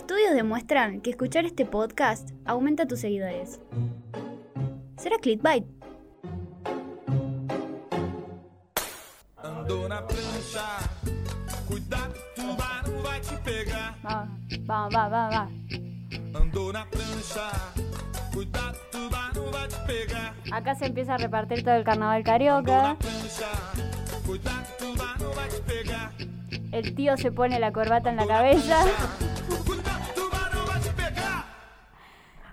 Estudios demuestran que escuchar este podcast aumenta tus seguidores. ¿Será clickbait? Andou na prancha, cuidado, tubarão vai te pegar. Vamos, vamos, vamos, vamos. vamos. Andou na prancha, cuidado, tubarão vai te pegar. Acá se empieza a repartir todo el carnaval carioca. El tío se pone la corbata en la cabeza.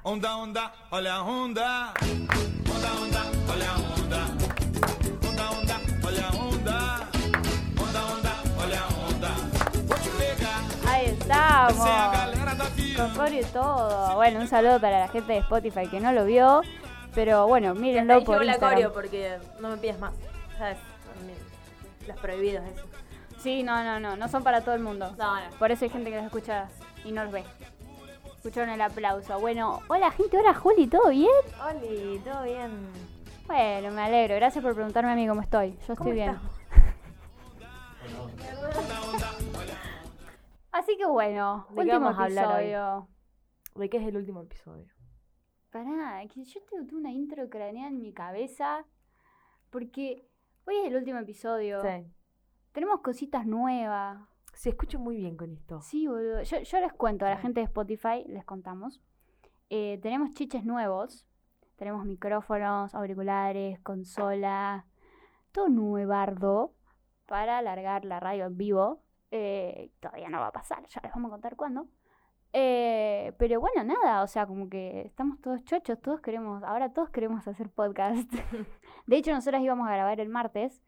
Onda, onda, olha a onda. Onda, onda, olha a onda. Onda, onda, olha a onda. Onda, onda, olha a onda. Vou te pegar. Ahí estamos. Con y todo. Bueno, un saludo para la gente de Spotify que no lo vio. Pero bueno, mírenlo por la Instagram. coreo porque no me pidas más. ¿Sabes? Son Los prohibidos, eso. Sí, no, no, no, no son para todo el mundo. No, no. Por eso hay gente que los escucha y no los ve. Escucharon el aplauso. Bueno, hola gente, hola Juli, ¿todo bien? Oli, ¿todo bien? Bueno, me alegro. Gracias por preguntarme a mí cómo estoy. Yo estoy ¿Cómo bien. Así que bueno, ¿De qué último vamos a hablar hoy? episodio. ¿De qué es el último episodio? Pará, que yo tengo una intro craneada en mi cabeza. Porque hoy es el último episodio. Sí. Tenemos cositas nuevas. Se escucha muy bien con esto. Sí, boludo. Yo, yo les cuento a la gente de Spotify, les contamos. Eh, tenemos chiches nuevos. Tenemos micrófonos, auriculares, consola. Todo nuevardo para alargar la radio en vivo. Eh, todavía no va a pasar, ya les vamos a contar cuándo. Eh, pero bueno, nada, o sea, como que estamos todos chochos, todos queremos, ahora todos queremos hacer podcast. de hecho, nosotras íbamos a grabar el martes,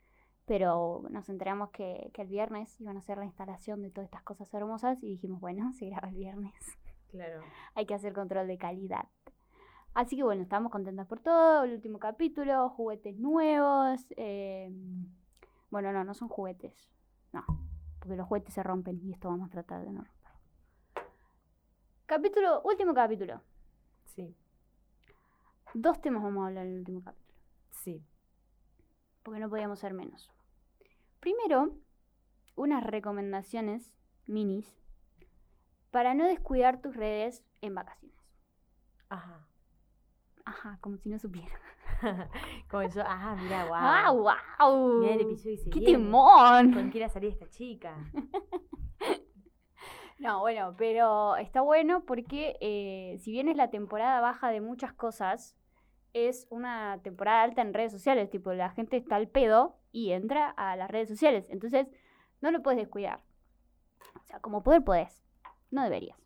pero nos enteramos que, que el viernes iban a hacer la instalación de todas estas cosas hermosas y dijimos, bueno, se graba el viernes. Claro. Hay que hacer control de calidad. Así que bueno, estamos contentas por todo. El último capítulo, juguetes nuevos. eh, bueno, no, no son juguetes. No, porque los juguetes se rompen y esto vamos a tratar de no romperlo. Capítulo, último capítulo. Sí, Dos temas vamos a hablar en el último capítulo. sí. porque no podíamos ser menos. Primero, unas recomendaciones minis para no descuidar tus redes en vacaciones. Ajá. Ajá, como si no supiera. Como yo, ajá, mira, guau. ¡Ah, wow! Mira el episodio y se ¡Qué viene. timón! ¿Con quién salir esta chica? No, bueno, pero está bueno porque eh, si bien es la temporada baja de muchas cosas, es una temporada alta en redes sociales. Tipo, la gente está al pedo y entra a las redes sociales. Entonces, no lo puedes descuidar. O sea, como poder podés. No deberías.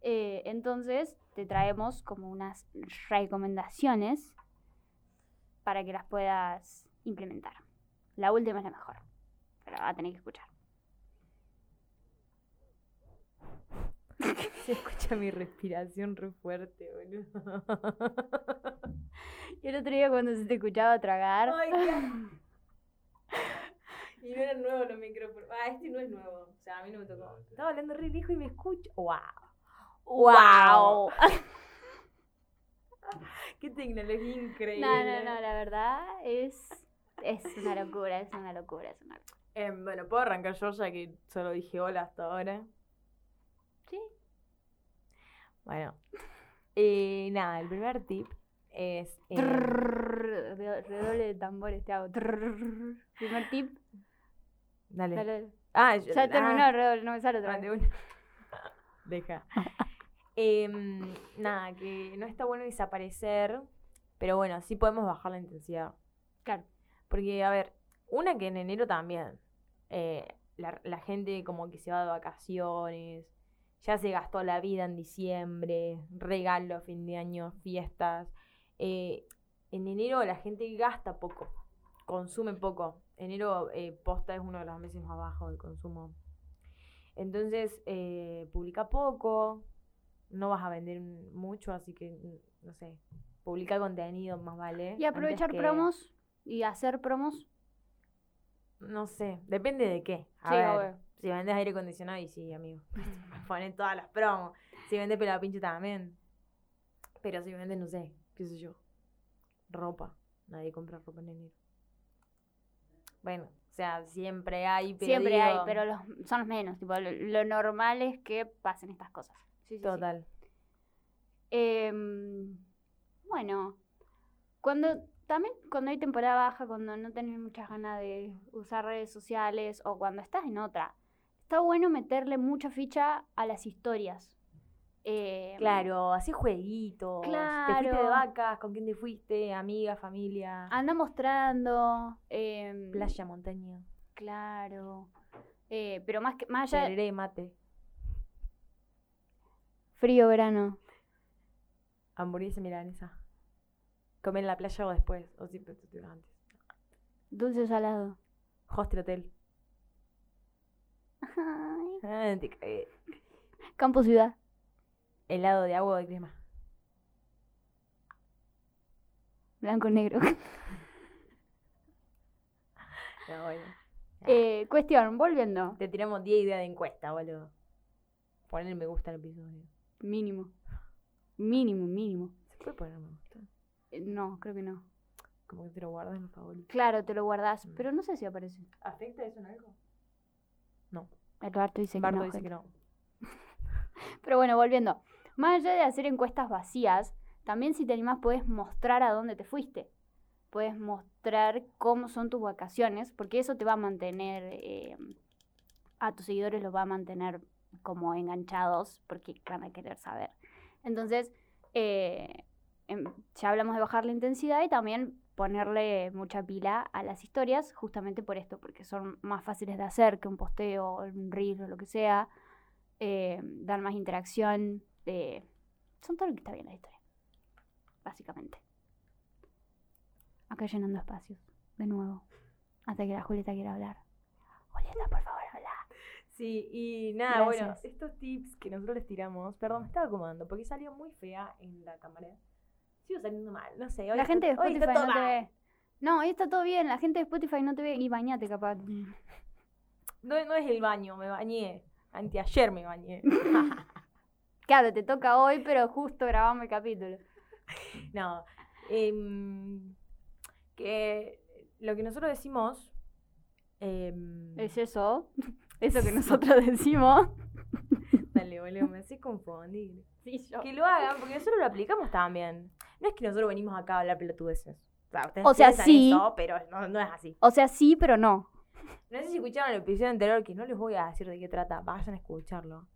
Eh, entonces, te traemos como unas recomendaciones para que las puedas implementar. La última es la mejor. Pero la vas a tener que escuchar. Se escucha mi respiración re fuerte, boludo. Y el otro día cuando se te escuchaba tragar. Ay, qué- Y no eran nuevos los micrófonos. Ah, este no es nuevo. O sea, a mí no me tocó. Estaba hablando re viejo y me escucho. ¡Wow! ¡Wow! ¡Qué tecnología increíble! No, no, no, la verdad es, es una locura, es una locura, es una locura. Em, bueno, puedo arrancar yo ya que solo dije hola hasta ahora. Bueno. Eh, nada, el primer tip es. eh, Redoble de tambores te hago. Primer tip. dale. dale. Ah, yo- Ya ah, terminó el redoble, no me sale otra ah, de vez. una. Deja. Em, nada, que no está bueno desaparecer, pero bueno, sí podemos bajar la intensidad. Claro. Porque, a ver, una que en enero también, eh, la, la gente como que se va de vacaciones, ya se gastó la vida en diciembre, regalo, fin de año, fiestas. eh, en enero la gente gasta poco, consume poco. Enero eh, posta es uno de los meses más bajos de consumo. Entonces, eh, publica poco, no vas a vender mucho, así que, no sé, publica contenido más vale. Y aprovechar que- promos y hacer promos. No sé, depende de qué. A Sí, ver. Si vendes aire acondicionado, y sí, amigo. Ponen todas las promos. Si vendes pelapincho también. Pero si vendes, no sé, qué sé yo. Ropa. Nadie compra ropa en enero. Bueno, sea, siempre hay, pero Siempre hay, pero los, son los menos. Tipo, lo, lo normal es que pasen estas cosas. Sí, sí, sí. Total. Em, bueno, cuando también cuando hay temporada baja, cuando no tenés muchas ganas de usar redes sociales o cuando estás en otra, está bueno meterle mucha ficha a las historias. Em, Claro, así jueguitos. Te fuiste de Claro. vacas, con quién te fuiste, amiga, familia, Anda mostrando. em, playa, montaña, Claro. Eh, pero más que más allá tereré, mate, frío verano. hamburguesa milanesa. Comer en la playa o después, o te antes. Dulce o salado. Hostel hotel. Ay. Ah, te cagué. Campo ciudad. Helado de agua o de crema. Blanco negro. No, bueno. Eh, cuestión, volviendo. Te tiramos 10 ideas de encuesta, boludo. Poner me gusta al episodio. Mínimo. Mínimo, mínimo. ¿Se puede poner me gusta? Eh, no, creo que no. Como que te lo guardas en favoritos. Claro, te lo guardas, Mm. pero no sé si aparece. ¿Afecta eso en algo? No. Eduardo dice Bardo que no. dice que no. Pero bueno, volviendo. Más allá de hacer encuestas vacías, también si te animás puedes mostrar a dónde te fuiste. Puedes mostrar cómo son tus vacaciones, porque eso te va a mantener, eh, a tus seguidores los va a mantener como enganchados, porque van a querer saber. Entonces, eh, em, ya hablamos de bajar la intensidad y también ponerle mucha pila a las historias, justamente por esto, porque son más fáciles de hacer que un posteo, un reel o lo que sea eh, dan más interacción. eh, son todo lo que está bien en la historia. Básicamente. Acá llenando espacios. De nuevo. Hasta que la Julieta quiera hablar. Julieta, por favor, habla. Sí, y nada, bueno, estos tips que nosotros les tiramos, perdón, me estaba acomodando porque salió muy fea en la cámara. Sigo saliendo mal, no sé. hoy La gente de hoy Spotify no te ve. No, ahí está todo bien. La gente de Spotify no te ve. Y bañate, capaz. No, no es el baño, me bañé. Anteayer me bañé. Claro, te toca hoy, pero justo grabamos el capítulo. no. em, que lo que nosotros decimos. em, Es eso. Eso que nosotros decimos. Dale, boludo, me haces confundir. Sí, yo. Que lo hagan, porque nosotros lo aplicamos también. No es que nosotros venimos acá a hablar pelotudeces. O sea, ustedes O sea, sí. eso, pero no, no es así. O sea, sí, pero no. No sé si escucharon el episodio anterior, que no les voy a decir de qué trata, vayan a escucharlo.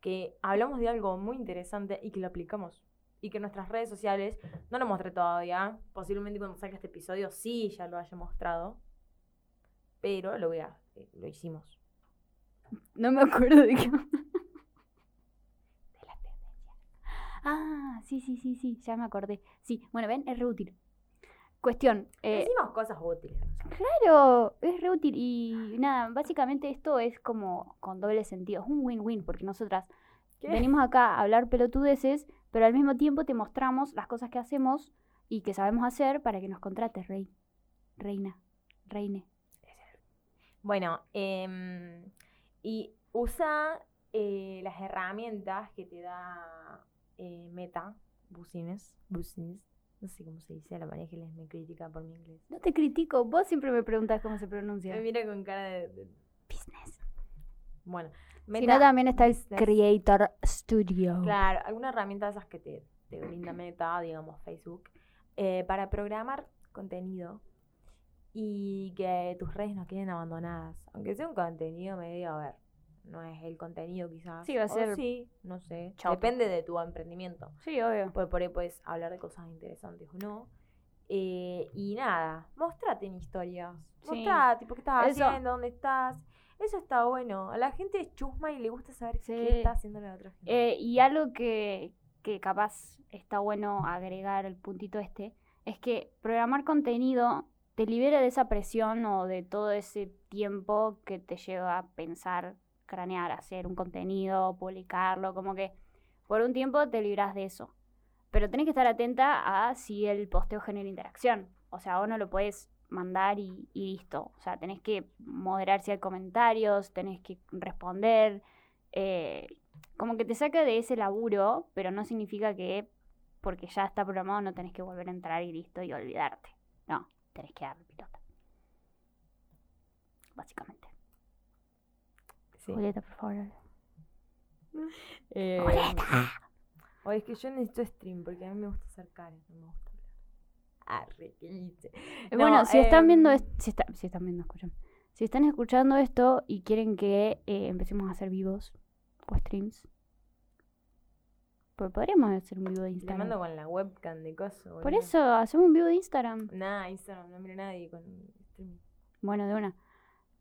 Que hablamos de algo muy interesante y que lo aplicamos. Y que nuestras redes sociales, no lo mostré todavía, posiblemente cuando salga este episodio sí ya lo haya mostrado. Pero lo voy a, eh, lo hicimos. No me acuerdo de qué. De la tendencia. Ah, sí, sí, sí, sí, ya me acordé. Sí, bueno, ven, es re útil. Cuestión, eh, Decimos cosas útiles. claro, es re útil y nada, básicamente esto es como con doble sentido, es un win-win porque nosotras ¿Qué? venimos acá a hablar pelotudeces, pero al mismo tiempo te mostramos las cosas que hacemos y que sabemos hacer para que nos contrates, rey, reina, reine. Bueno, em, y usa eh, las herramientas que te da eh, Meta, Business, Business, no sé cómo se dice, la manera que les me critica por mi inglés. No te critico, vos siempre me preguntas cómo se pronuncia. Me mira con cara de... de- Business. bueno, Si Meta, no, también está el Business. Creator Studio. claro, alguna herramienta de esas que te, te brinda Meta, digamos Facebook, eh, para programar contenido y que tus redes no queden abandonadas. Aunque sea un contenido medio, a ver, no es el contenido quizás. Sí, va a o ser Sí, no sé. choto. Depende de tu emprendimiento. Sí, obvio. Pues por ahí puedes hablar de cosas interesantes o no. Eh, y nada, mostrate en historias. Sí. Mostrate, tipo, qué estás Eso- haciendo, dónde estás. Eso está bueno. A la gente es chusma y le gusta saber Sí. qué está haciendo la otra gente. Eh, y algo que, que capaz está bueno agregar el puntito este, es que programar contenido te libera de esa presión o de todo ese tiempo que te lleva a pensar, cranear, hacer un contenido, publicarlo, como que por un tiempo te libras de eso. Pero tenés que estar atenta a si el posteo genera interacción. O sea, vos no lo puedes mandar y, listo. O sea, tenés que moderar si hay comentarios, tenés que responder. eh, como que te saca de ese laburo, pero no significa que porque ya está programado no tenés que volver a entrar y listo y olvidarte. No, tenés que darle pilota. básicamente. Sí. Julieta, por favor. Eh, Julieta. o es que yo necesito stream porque a mí me gusta hacer caras, no me gusta hablar. Arre, ¿qué hice? Eh, No, bueno, si están viendo em, esto, si, está- si están viendo, escuchan. Si están escuchando esto y quieren que eh, empecemos a hacer vivos o streams, pues podríamos hacer un vivo de Instagram. mando con la webcam de coso. Por eso, hacemos un vivo de Instagram. Nah, Instagram, no mira nadie con streaming. Bueno, de una.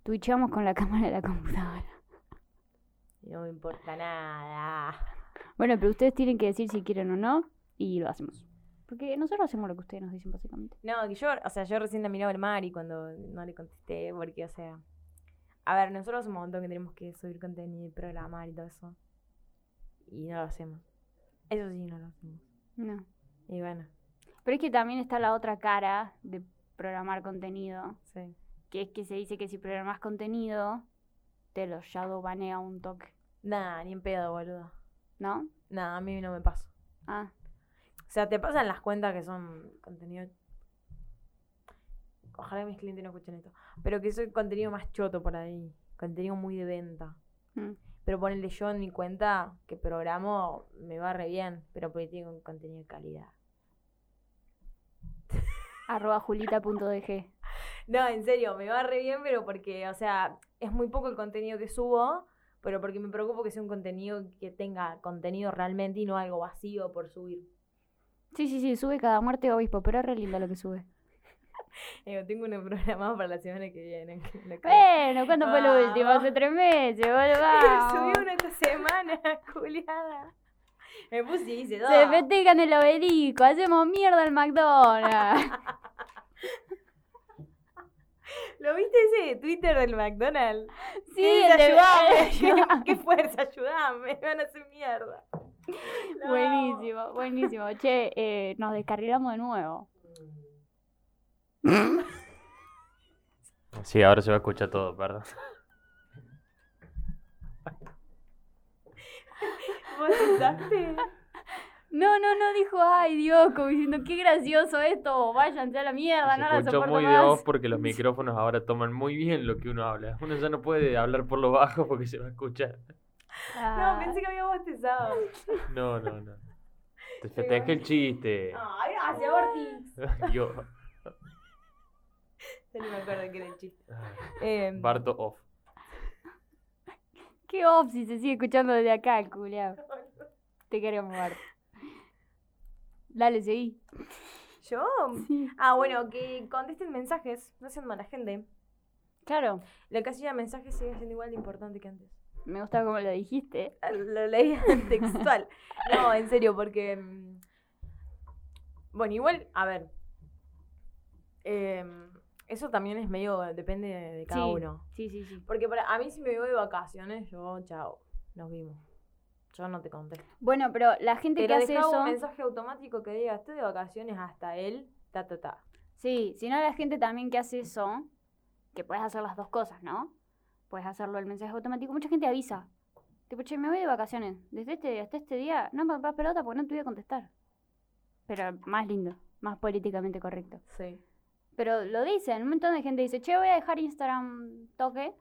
Twitchamos con la cámara de la computadora. No me importa nada. Bueno, pero ustedes tienen que decir si quieren o no y lo hacemos. Porque nosotros hacemos lo que ustedes nos dicen, básicamente. No, que yo, o sea, yo recién la miraba el mar y cuando no le contesté, porque, o sea. A ver, nosotros hace un montón que tenemos que subir contenido y programar y todo eso. Y no lo hacemos. Eso sí, no lo hacemos. No. Y bueno, Pero es que también está la otra cara de programar contenido. sí. Que es que se dice que si programas contenido, te lo shadow banea un toque. Nada, ni en pedo, boludo. ¿No? Nada, a mí no me pasa. Ah, O sea, te pasan las cuentas que son contenido. Ojalá mis clientes no escuchen esto. Pero que soy contenido más choto por ahí. Contenido muy de venta. mm. Pero ponerle yo en mi cuenta que programo me va re bien. Pero porque tengo contenido de calidad. arroba julita.dg. No, en serio, me va re bien, pero porque, o sea, es muy poco el contenido que subo. Pero porque me preocupo que sea un contenido que tenga contenido realmente y no algo vacío por subir. Sí, sí, sí, sube cada muerte obispo, pero es re lindo lo que sube. Digo, tengo uno programado para la semana que viene. Bueno, ¿cuándo fue lo último? Hace tres meses, boludo. Subí uno esta semana, culiada. Me puse y hice dos. Se festejan el obelisco, hacemos mierda al McDonald's. ¿Lo viste ese de Twitter del McDonald's? Sí, ¿Qué el de- ayudame? ¿Qué, fuerza, ayudame. Me van a hacer mierda. No. Buenísimo, buenísimo. Che, eh, nos descarrilamos de nuevo. Sí, ahora se va a escuchar todo, perdón. ¿Vos? No, no, no dijo, ay Dios, como diciendo, qué gracioso esto, váyanse a la mierda, Se no la soporto muy de off porque los micrófonos ahora toman muy bien lo que uno habla. Uno ya no puede hablar por lo bajo porque se va a escuchar. Ah, No, pensé que había bostezado. No, no, no. Te festejé el chiste. Ay, gracias, Ortiz. Yo. Ya ni me acuerdo que era el chiste. Eh, Barto off. Qué off si se sigue escuchando desde acá, culiao. Te queremos ver. Dale, seguí. ¿Yo? Sí. Ah, bueno, que contesten mensajes. No sean mala gente. Claro, La casilla de mensajes sigue siendo igual de importante que antes. me gusta como lo dijiste. Lo leí textual. No, en serio, porque. mm, Bueno, igual, a ver. em, eso también es medio. Depende de, de cada Sí. uno. Sí, sí, sí. Porque para, a mí, si me voy de vacaciones, yo, chao, nos vimos. Yo no te contesto. Bueno, pero la gente Pero que hace eso. un mensaje automático que diga, estoy de vacaciones hasta él, ta, ta, ta. Sí, si no la gente también que hace eso, que puedes hacer las dos cosas, ¿no? Puedes hacerlo el mensaje automático. Mucha gente avisa. Tipo, che, me voy de vacaciones. Desde este día hasta este día, no me papá pelota porque no te voy a contestar. Pero más lindo, más políticamente correcto. Sí. Pero lo dicen, un montón de gente dice, che, voy a dejar Instagram toque.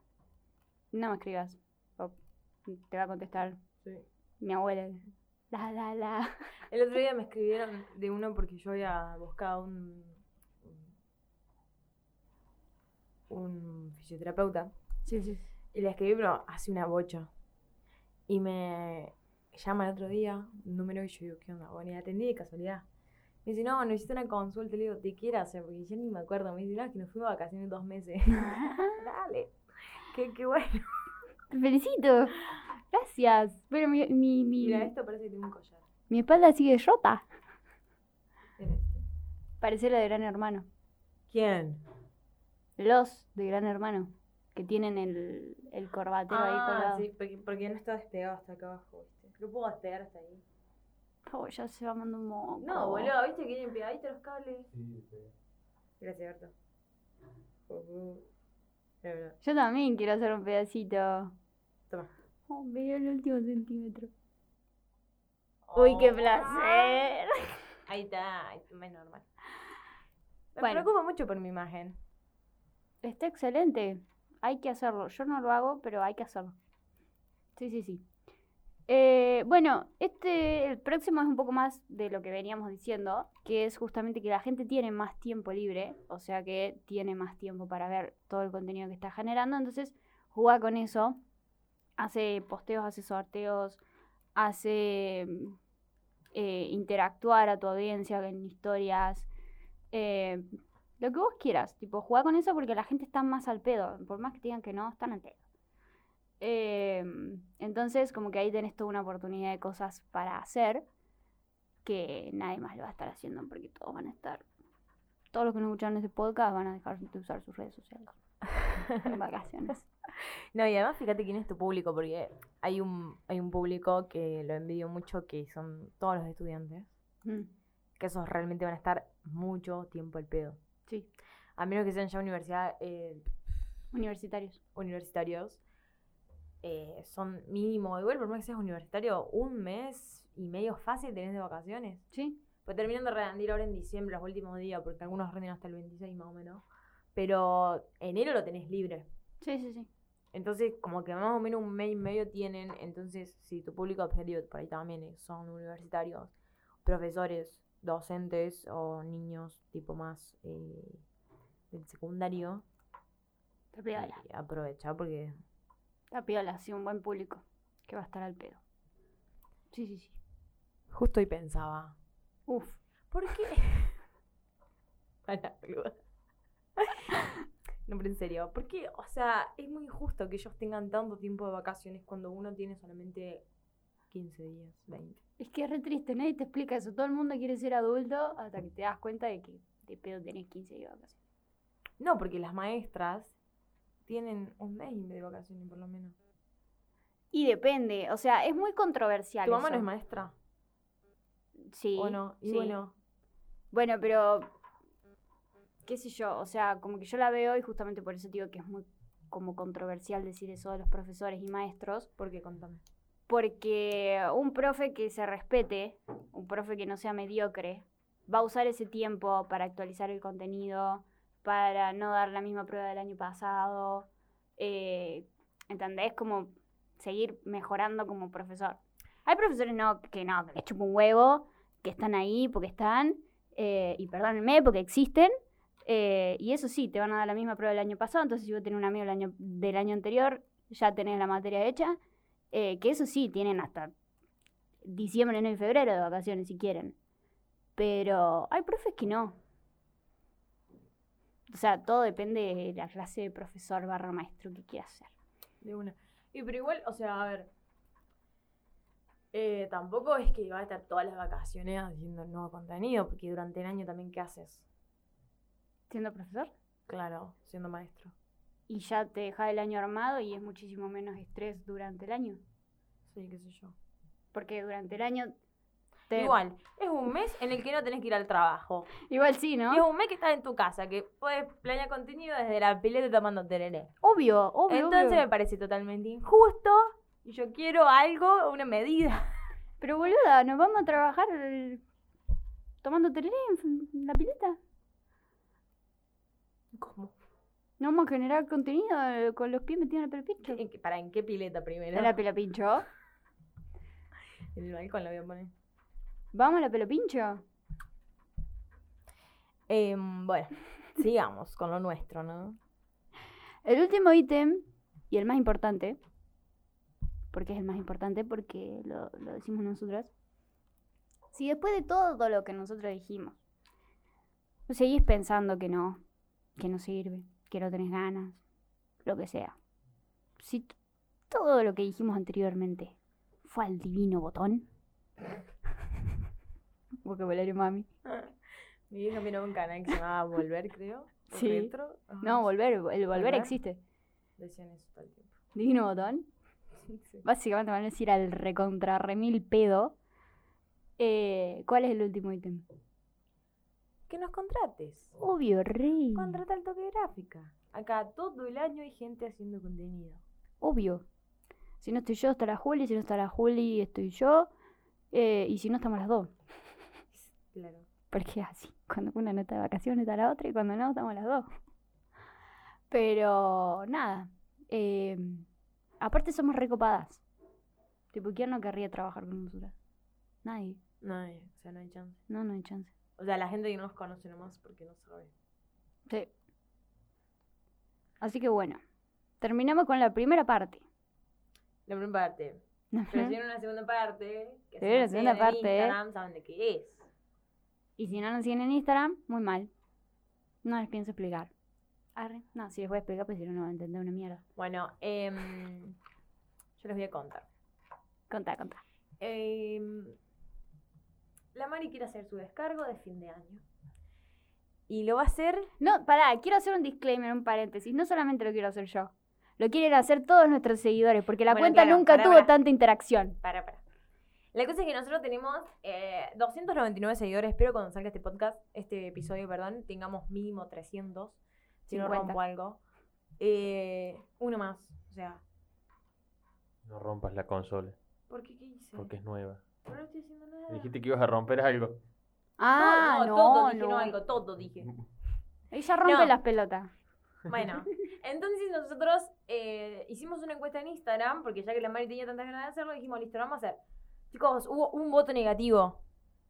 No me escribas. O te va a contestar sí. Mi abuela. La, la, la. El otro día me escribieron de uno porque yo había buscado un. un fisioterapeuta. Sí, sí. Y le escribí, pero hace una bocha. Y me llama el otro día, un número, y yo digo, ¿qué onda? Bueno, y atendí de casualidad. Me dice, no, necesito una consulta. Le digo, ¿te quiero hacer? Porque yo ni me acuerdo. Me dice, no, es que nos fuimos de vacaciones dos meses. Dale. Qué, qué bueno. Te felicito. Gracias. Pero mi, mi, mi, Mira, esto parece que tiene un collar. mi espalda sigue rota. Este. Parece la de Gran Hermano. ¿Quién? Los de Gran Hermano. Que tienen el, el corbatero ahí Ah, colgado. sí, porque, porque no está despegado hasta acá abajo, ¿viste? Lo puedo despegar hasta ahí. Oh, ya se va mandando un moco. No, boludo, ¿viste que vienen pegaditos los cables? Gracias, Berto. Ujú. Mira, mira. Yo también quiero hacer un pedacito. Oh, veo el último centímetro. Uy, qué Oh. placer. Ahí está, ahí está, más normal. Me Bueno. preocupo mucho por mi imagen. Está excelente. hay que hacerlo. Yo no lo hago, pero hay que hacerlo. Sí, sí, sí. Eh, bueno, este, el próximo es un poco más de lo que veníamos diciendo, que es justamente que la gente tiene más tiempo libre, o sea que tiene más tiempo para ver todo el contenido que está generando, entonces juega con eso, hace posteos, hace sorteos, hace mm, eh, interactuar a tu audiencia en historias, eh, lo que vos quieras, tipo, juega con eso porque la gente está más al pedo, por más que digan que no, están al pedo. Em, entonces, como que ahí tenés toda una oportunidad de cosas para hacer que nadie más lo va a estar haciendo porque todos van a estar. Todos los que no escucharon ese podcast van a dejar de usar sus redes sociales en vacaciones. No, y además fíjate quién es tu público, porque hay un, hay un público que lo envidio mucho, que son todos los estudiantes, Mm, que esos realmente van a estar mucho tiempo al pedo. sí, A menos que sean ya universidad, eh, universitarios. universitarios, eh, son mínimo, igual por más que seas universitario, un mes y medio fácil tenés de vacaciones. Sí, Pues terminan de rendir ahora en diciembre, los últimos días, porque algunos rinden hasta el 26 más o menos. Pero enero lo tenés libre. sí, sí, sí. Entonces, como que más o menos un mes y medio tienen. Entonces, si tu público objetivo por ahí también es- son universitarios, profesores, docentes o niños tipo más eh, del secundario, Está piola. eh, aprovecha porque Está piola, sí, un buen público que va a estar al pedo. Sí, sí, sí. justo hoy pensaba, Uf. ¿por qué? Para. No, pero en serio, ¿por qué? O sea, es muy injusto que ellos tengan tanto tiempo de vacaciones cuando uno tiene solamente 15 días, 20. Es que es re triste, nadie te explica eso. Todo el mundo quiere ser adulto hasta que te das cuenta de que de pedo tenés 15 días de vacaciones. No, porque las maestras tienen un mes de vacaciones por lo menos. Y depende, o sea, es muy controversial. ¿Tu mamá no es maestra? Sí. ¿O no? Y sí. bueno, Bueno, pero. ¿Qué sé yo? O sea, como que yo la veo y justamente por eso digo que es muy como controversial decir eso de los profesores y maestros. ¿por qué? Contame. Porque un profe que se respete, un profe que no sea mediocre, va a usar ese tiempo para actualizar el contenido, para no dar la misma prueba del año pasado. Eh, ¿Entendés? Como seguir mejorando como profesor. Hay profesores no, que no, que les chupa un huevo, que están ahí porque están, eh, y perdónenme porque existen. Eh, y eso sí, te van a dar la misma prueba del año pasado, entonces si vos tenés un amigo del año, anterior, ya tenés la materia hecha. Eh, que eso sí, tienen hasta diciembre, enero y febrero de vacaciones si quieren. Pero hay profes que no. O sea, todo depende de la clase de profesor barra maestro que quieras ser. De una. Y pero igual, o sea, a ver. eh, tampoco es que va a estar todas las vacaciones haciendo nuevo contenido, porque durante el año también, ¿qué haces? Siendo profesor. Claro, siendo maestro. Y ya te deja el año armado y es muchísimo menos estrés durante el año. Sí, qué sé yo. Porque durante el año... te- Igual, es un mes en el que no tenés que ir al trabajo. Igual sí, Y es ¿no? un mes que estás en tu casa, que puedes planear contenido desde la pileta tomando tereré. Obvio, obvio. Entonces obvio. me parece totalmente injusto y yo quiero algo, una medida. Pero boluda, nos vamos a trabajar tomando tereré en la pileta. ¿Cómo? No vamos a generar contenido eh, con los pies metidos en el pelo pincho. ¿En qué- ¿Para en qué pileta primero? En la pelo pincho. En el balcón la voy a poner. Vamos a la pelo pincho. Em, bueno, sigamos con lo nuestro, ¿no? El último ítem, y el más importante, porque es el más importante, porque lo, lo decimos nosotras. Si después de todo lo que nosotros dijimos, vos seguís pensando que no, que no sirve, que no tenés ganas, lo que sea. Si todo lo que dijimos anteriormente fue al divino botón. Vocabulario mami. Mi vieja miró un canal que se llamaba Volver, creo. Sí. Retro. Ajá, No, volver, el volver ¿Volver? existe. Decían eso todo el tiempo. Divino botón. Sí. Básicamente van a decir al recontra remil pedo. Eh, ¿Cuál es el último ítem? Que nos contrates. Obvio, rey. Contrata al toque gráfica. Acá todo el año hay gente haciendo contenido. Obvio. Si no estoy yo, está la Juli. Si no está la Juli, estoy yo. Eh, y si no, estamos las dos. Claro. Porque así. Cuando una no está de vacaciones, está la otra. Y cuando no, estamos las dos. Pero nada. Eh, aparte somos recopadas. Tipo, ¿quién no querría trabajar con nosotras? Nadie. Hay- o sea, no hay chance. No, no hay chance. O sea, la gente que no nos conoce nomás porque no sabe. Sí. Así que bueno, terminamos con la primera parte. La primera parte. Pero si viene una segunda parte, que Se la segunda en parte, ¿eh? Instagram saben de qué es. Y si no nos siguen en Instagram, muy mal. No les pienso explicar. Arre. No, si les voy a explicar, pues si no, no van a entender una mierda. Bueno, em, yo les voy a contar. Contá, contá. Em, la Mari quiere hacer su descargo de fin de año. Y lo va a hacer. No, pará, quiero hacer un disclaimer, un paréntesis. No solamente lo quiero hacer yo. Lo quieren hacer todos nuestros seguidores, porque la Bueno, cuenta claro, nunca tuvo tanta interacción. Para, para. La cosa es que nosotros tenemos eh, 299 seguidores. Espero cuando salga este podcast, este episodio, perdón, tengamos mínimo 300. Si no 50. rompo algo. Eh, uno más. O sea, No rompas la consola, ¿por qué qué hice? porque es nueva. No, no estoy haciendo nada. Dijiste que ibas a romper algo. Ah, no, no, todo dije, no. no algo, todo dije. Ella rompe No. las pelotas. Bueno, entonces nosotros eh, hicimos una encuesta en Instagram, porque ya que la Mari tenía tantas ganas de hacerlo, dijimos, listo, lo vamos a hacer. Chicos, hubo un voto negativo.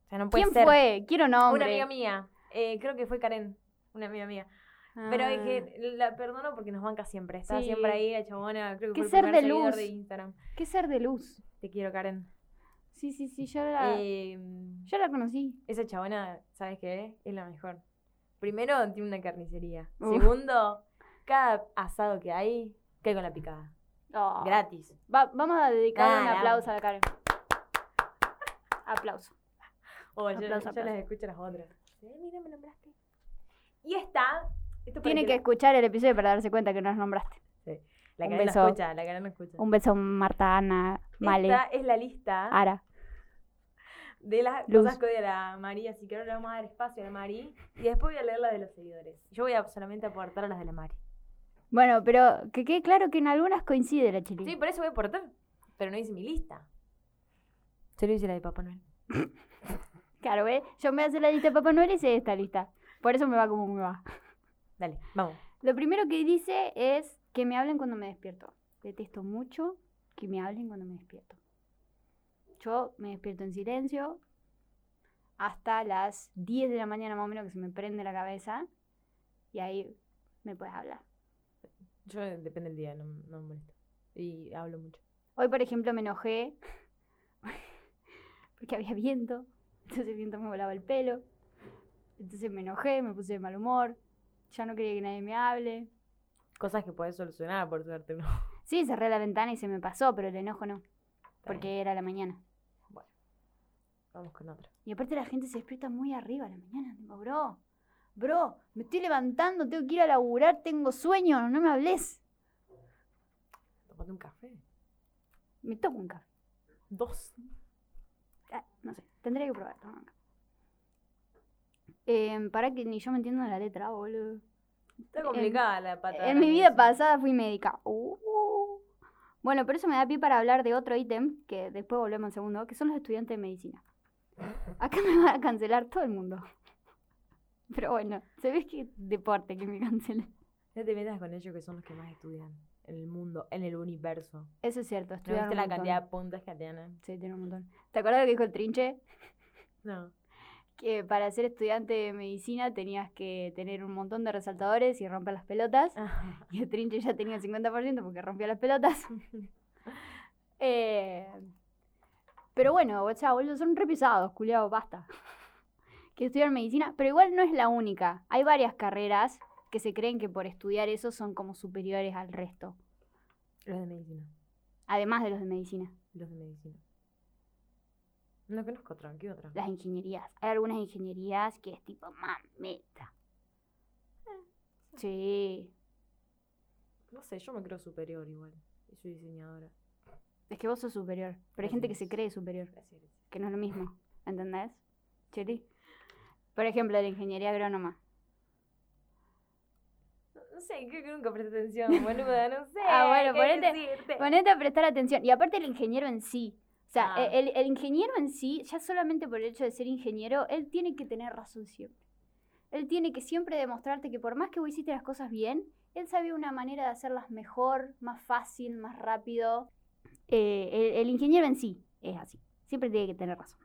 O sea, no puede ¿Quién ser. fue? Quiero nombre. Una amiga mía. Eh, creo que fue Karen. Una amiga mía. Pero Ah. dije, la perdono porque nos banca siempre. Está Sí. siempre ahí, la chabona. Creo que Qué fue el ser primer de seguidor luz. de Instagram. Qué ser de luz. Te quiero, Karen. Sí, sí, sí, yo la, Eh, yo la conocí. esa chabona, ¿sabes qué? Es la mejor. Primero, tiene una carnicería. Uf. Segundo, cada asado que hay, cae con la picada. Oh. Gratis. Va- vamos a dedicar un Ah, la aplauso a la Karen. Aplauso. Oh, yo, Aplauso, yo aplauso. las escucho a las otras. Eh, mira, me nombraste. Y esta. esto Tiene para que escuchar el episodio para darse cuenta que nos nombraste. La Karen no escucha, la Karen no escucha. Un beso, Marta, Ana, Male, Esta es la lista Ara. De las Luz. cosas que odia la Mari, así que ahora le vamos a dar espacio a la Mari. Y después voy a leer las de los seguidores. Yo voy a solamente aportar a las de la Mari. Bueno, pero que quede claro que en algunas coincide la chili. Sí, por eso voy a aportar. Pero no hice mi lista. Solo hice la de Papá Noel. Claro, ¿ves? Yo me hace la lista de Papá Noel y sé esta lista. Por eso me va como me va. Dale, vamos. Lo primero que dice es que me hablen cuando me despierto. Detesto mucho que me hablen cuando me despierto. Yo me despierto en silencio hasta las 10 de la mañana más o menos que se me prende la cabeza y ahí me puedes hablar. Yo eh, depende del día, no, no me molesta. Y hablo mucho. Hoy, por ejemplo, me enojé porque había viento, entonces el viento me volaba el pelo. Entonces me enojé, me puse de mal humor, ya no quería que nadie me hable. Cosas que puedes solucionar, por suerte, ¿no? Sí, cerré la ventana y se me pasó, pero el enojo no, porque era la mañana. Vamos con otra. Y aparte la gente se despierta muy arriba a la mañana. Tipo, bro, bro, me estoy levantando, tengo que ir a laburar, tengo sueño, no me hables. Tómate un café. Me toco un café. Dos. Ah, no sé, tendría que probar. tomar un café. Eh, para que ni yo me entiendo la letra, boludo. Está complicada la pata. En mi vida pasada fui médica. Uh. Bueno, pero eso me da pie para hablar de otro ítem, que después volvemos al segundo, que son los estudiantes de medicina. Acá me van a cancelar todo el mundo. Pero bueno, se ve que deporte que me cancelen. No te metas con ellos que son los que más estudian en el mundo, en el universo. Eso es cierto, ¿No viste un la cantidad de puntos que tienen? Sí, tiene un montón. ¿Te acuerdas lo que dijo el trinche? No. Que para ser estudiante de medicina tenías que tener un montón de resaltadores y romper las pelotas. Y el trinche ya tenía el 50% porque rompió las pelotas. Eh, pero bueno, o sea, boludo, son re pesados, culiao, basta. Que estudiar medicina, pero igual no es la única. Hay varias carreras que se creen que por estudiar eso son como superiores al resto. Los de medicina. Además de los de medicina, Los de medicina. No conozco otra. ¿Qué otra? las ingenierías. Hay algunas ingenierías que es tipo mameta. Sí, No sé, yo me creo superior igual. Y soy diseñadora. Es que vos sos superior, pero hay gente que se cree superior. Que no es lo mismo, ¿entendés? Chili. Por ejemplo, la ingeniería agrónoma. No, sé, creo que nunca presté atención, boluda. No sé. Ah, bueno, ponete-. Ponete a prestar atención. Y aparte el ingeniero en sí. O sea, Ah. el, el ingeniero en sí, ya solamente por el hecho de ser ingeniero, él tiene que tener razón siempre. Él tiene que siempre demostrarte que por más que vos hiciste las cosas bien, él sabía una manera de hacerlas mejor, más fácil, más rápido. Eh, el, el ingeniero en sí es así. Siempre tiene que tener razón.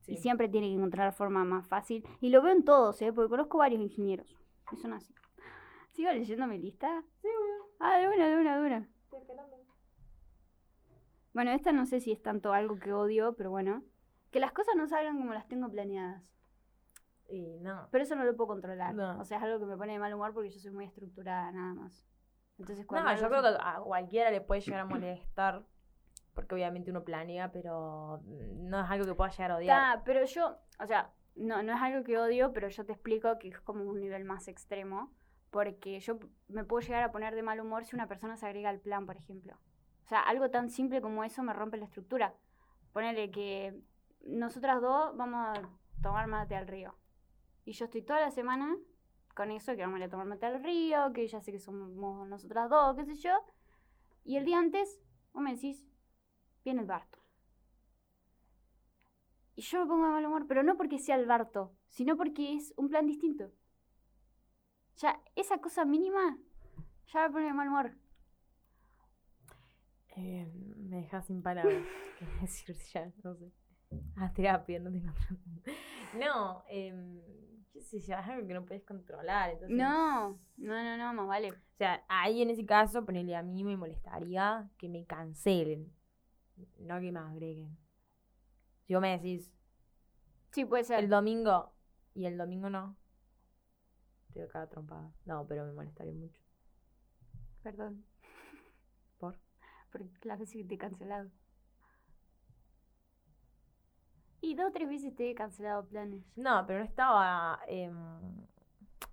Sí. Y siempre tiene que encontrar la forma más fácil. Y lo veo en todos, ¿eh? Porque conozco varios ingenieros. Y son así. ¿Sigo leyendo mi lista? Sí, Ah, de una, de una, de una. Bueno, esta no sé si es tanto algo que odio, pero bueno. Que las cosas no salgan como las tengo planeadas. Y no. Pero eso no lo puedo controlar. No. O sea, es algo que me pone de mal humor porque yo soy muy estructurada, nada más. Entonces, cuando No, yo creo se- que a cualquiera le puede llegar a molestar. Porque obviamente uno planea, pero no es algo que pueda llegar a odiar. Ta, pero yo, o sea, no, no es algo que odio, pero yo te explico que es como un nivel más extremo. Porque yo me puedo llegar a poner de mal humor si una persona se agrega al plan, por ejemplo. O sea, algo tan simple como eso me rompe la estructura. Ponele que nosotras dos vamos a tomar mate al río. Y yo estoy toda la semana con eso, que vamos a ir a tomar mate al río, que ya sé que somos nosotras dos, qué sé yo. Y el día antes, vos me decís, viene el Barto. Y yo me pongo de mal humor, pero no porque sea el Barto, sino porque es un plan distinto. Ya, esa cosa mínima ya me pone de mal humor. Eh, me dejas sin palabras. ¿Qué decir ya? No sé. Ah, terapia, no tengo. No, eh, qué sé yo, es algo que no puedes controlar. Entonces, No, no, no, no, más vale. O sea, ahí en ese caso, ponerle a mí me molestaría que me cancelen, no que me agreguen. Si vos me decís Sí, puede ser. el domingo y el domingo no, te voy a cagar trompada. No, pero me molestaría mucho. Perdón. ¿Por? Porque las veces que te he cancelado. Y dos o tres veces te he cancelado planes. No, pero no estaba em,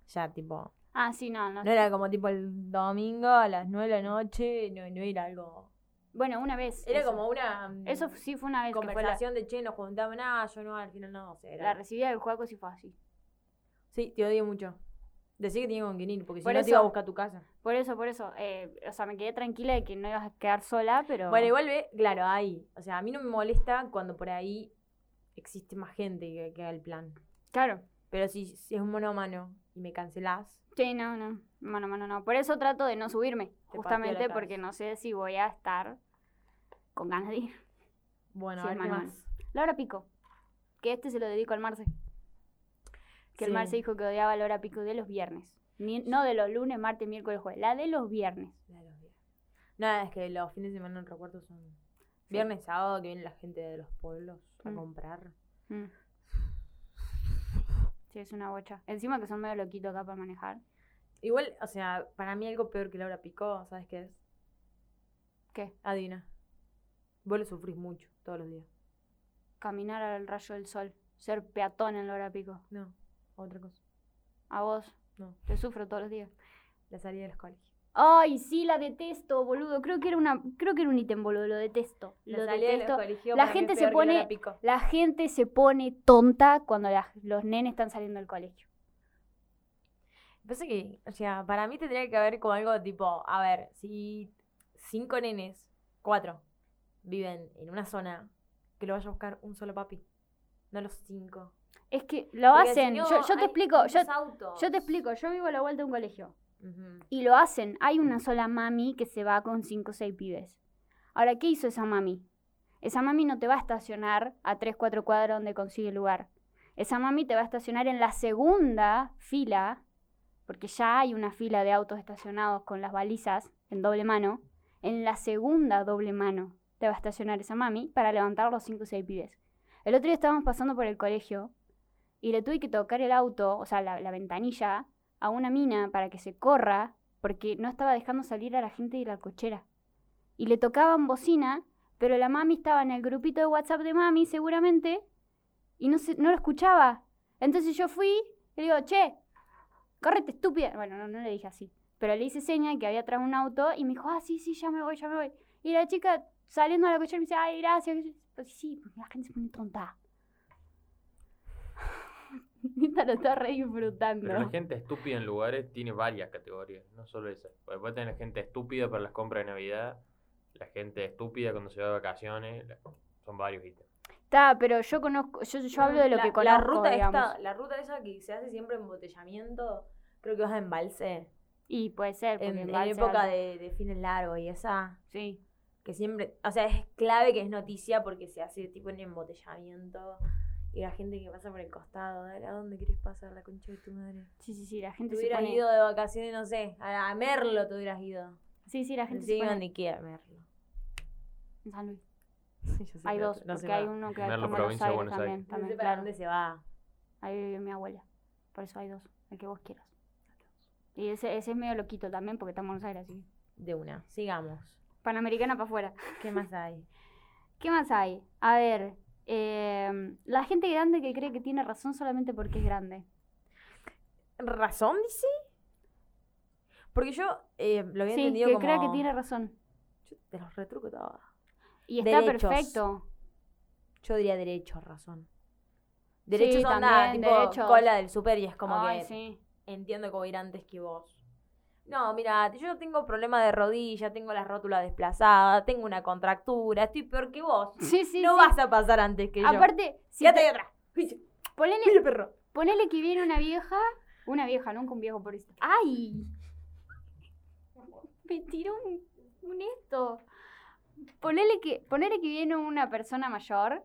ya tipo. Ah, sí, no, no. No era como tipo el domingo a las 9 de la noche, no, no era algo. Bueno, una vez. Era eso. como una mm, Eso sí fue una vez que fue la, conversación de che, nos juntamos, nada, yo no, al final no, o sea, era- la recibida del juego sí fue así. Sí, te odio mucho. Decí que tenía con quién ir, porque si Por no te iba a eso- buscar a tu casa. Por eso, por eso. eh, o sea, me quedé tranquila de que no ibas a quedar sola, pero. Bueno, igual ve, claro, ahí. O sea, a mí no me molesta cuando por ahí existe más gente que, que haga el plan. Claro. Pero si, si es un mano a mano y me cancelás, Sí, no, no. Mano, mano, no. Por eso trato de no subirme. Justamente porque no sé si voy a estar con ganas de ir. bueno, Sí, a ver qué más. La hora pico. Que este se lo dedico al Marce. Que el. Marce dijo que odiaba la hora pico de los viernes. Ni- no de los lunes, martes, miércoles, jueves. La de los viernes. La de los viernes. Nada, es que los fines de semana en recuerdo son viernes, sábado, que viene la gente de los pueblos a Mm. comprar. Mm. Sí, es una bocha. Encima que son medio loquitos acá para manejar. Igual, o sea, para mí algo peor que la hora pico, ¿sabes qué es? ¿Qué? Adivina. Vos lo sufrís mucho, todos los días. Caminar al rayo del sol. Ser peatón en la hora pico. No, otra cosa. A vos. No, Te sufro todos los días. la salida de los colegios. Ay, sí, la detesto, boludo. Creo que era una, creo que era un ítem, boludo. Lo detesto. La Lo detesto. La gente se la pone-. La gente se pone tonta cuando las- los nenes están saliendo del colegio. Pasa que, o sea, para mí tendría que haber como algo tipo, a ver, si cinco nenes, cuatro, viven en una zona, que lo vaya a buscar un solo papi, no los cinco. Es que lo Porque si hacen. no, yo, yo te explico, yo te explico. Yo vivo a la vuelta de un colegio. Y lo hacen. Hay una sola mami que se va con cinco o seis pibes. Ahora, ¿qué hizo esa mami? Esa mami no te va a estacionar a 3, 4 cuadras donde consigue lugar. Esa mami te va a estacionar en la segunda fila, porque ya hay una fila de autos estacionados con las balizas en doble mano. En la segunda doble mano te va a estacionar esa mami para levantar los 5 o 6 pibes. El otro día estábamos pasando por el colegio y le tuve que tocar el auto, o sea, la, la ventanilla, a una mina para que se corra porque no estaba dejando salir a la gente de la cochera. Y le tocaban bocina, pero la mami estaba en el grupito de WhatsApp de mami seguramente y no, se, no lo escuchaba. Entonces yo fui y le digo, che, córrete estúpida. Bueno, no, no le dije así, pero le hice seña que había atrás un auto y me dijo, ah, sí, sí, ya me voy, ya me voy. Y la chica saliendo a la cochera me dice, ay, gracias. Pues sí, porque la gente se pone tonta. Nita lo está re disfrutando. Pero la gente estúpida en lugares tiene varias categorías, no solo esa. Porque puede tener gente estúpida para las compras de Navidad, la gente estúpida cuando se va de vacaciones, la- son varios ítems. Está, pero yo conozco, yo, yo hablo de lo La- que conozco, la ruta digamos. esta, la ruta esa que se hace siempre embotellamiento, creo que vas a embalse. Y puede ser, porque En, en época de, de fines largos y esa. Sí. Que siempre. O sea, es clave que es noticia porque se hace tipo un embotellamiento. Y la gente que pasa por el costado. "Dale, ¿A dónde querés pasar la concha de tu madre? Sí, sí, sí, la Te gente se hubieras pone... ido de vacaciones, no sé. A, Merlo te hubieras ido. Sí, sí, la gente Sí, se pone donde quiera, Merlo. en San Luis. Sí, yo sé Hay dos, no porque hay uno que Merlo, está en Buenos Aires Buenos también, Aires. No también, sé para claro. dónde se va. Ahí vive mi abuela. Por eso hay dos, el que vos quieras. Y ese, ese es medio loquito también porque está en Buenos Aires, así. De una. Sigamos. Panamericana para afuera. ¿Qué más hay? ¿Qué más hay? A ver, eh, la gente grande que cree que tiene razón solamente porque es grande. ¿Razón, dice? Porque yo eh, lo había Sí, entendido que como... cree que tiene razón. Yo te los retruco todo. Y está Derechos. perfecto. Yo diría derechos, razón. Derechos Sí, onda, también, tipo derechos. cola del super y es como Ay, que sí. entiendo que voy a ir antes que vos. No, mira, yo tengo problema de rodilla, tengo la rótula desplazada, tengo una contractura, estoy peor que vos. Sí, sí, no sí. vas a pasar antes que yo. Aparte, si Quédate te- atrás. Mira, ponele, perro. ponele que viene una vieja, una vieja, nunca un viejo por eso. ¡Ay! Me tiró un, un esto. Ponele que, ponele que viene una persona mayor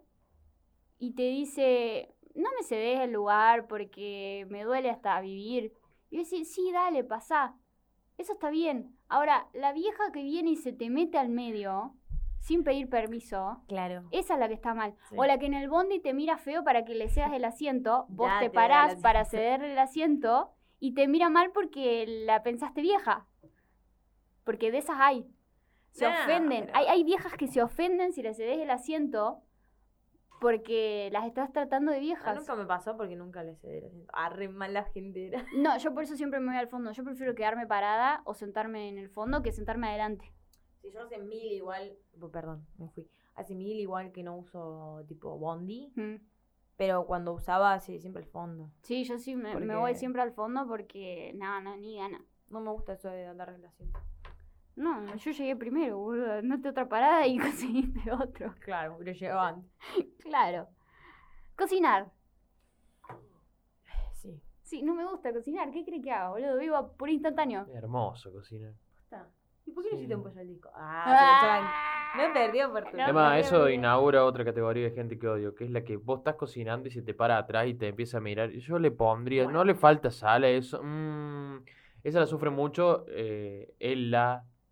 y te dice, no me cedes el lugar porque me duele hasta vivir. Y yo decís, sí, dale, pasá. Eso está bien. Ahora, la vieja que viene y se te mete al medio sin pedir permiso, Claro. esa es la que está mal. Sí. O la que en el bondi te mira feo para que le cedas el asiento, vos Ya te parás para cederle el asiento y te mira mal porque la pensaste vieja. Porque de esas hay. Se No, ofenden. pero- Hay, hay viejas que se ofenden si le cedes el asiento porque las estás tratando de Ah, viejas. nunca me pasó porque nunca le cedí el asiento. Ah, re mala gente era. No, yo por eso siempre me voy al fondo. Yo prefiero quedarme parada o sentarme en el fondo que sentarme adelante. Si yo hace mil igual. Perdón, me fui. Hace mil igual que no uso tipo bondi. Mm. Pero cuando usaba, sí, siempre el fondo. Sí, yo sí me, me Porque- voy siempre al fondo porque nada, no, ni gana. No me gusta eso de andar en asiento. No, yo llegué primero, boludo. Andate otra parada y conseguiste otro. Claro, pero llegaba antes. Claro. Cocinar. Sí. Sí, no me gusta cocinar. ¿Qué crees que hago, boludo? Vivo por instantáneo. Hermoso cocinar. Está. ¿Y por qué no hiciste un pollo al disco? Ah, lo echaban- No perdí oportunidad. No, Además, no, eso inaugura otra categoría de gente que odio, que es la que vos estás cocinando y se te para atrás y te empieza a mirar. Y Yo le pondría, Bueno. no le falta sal a eso. mm, esa la sufre mucho eh, él,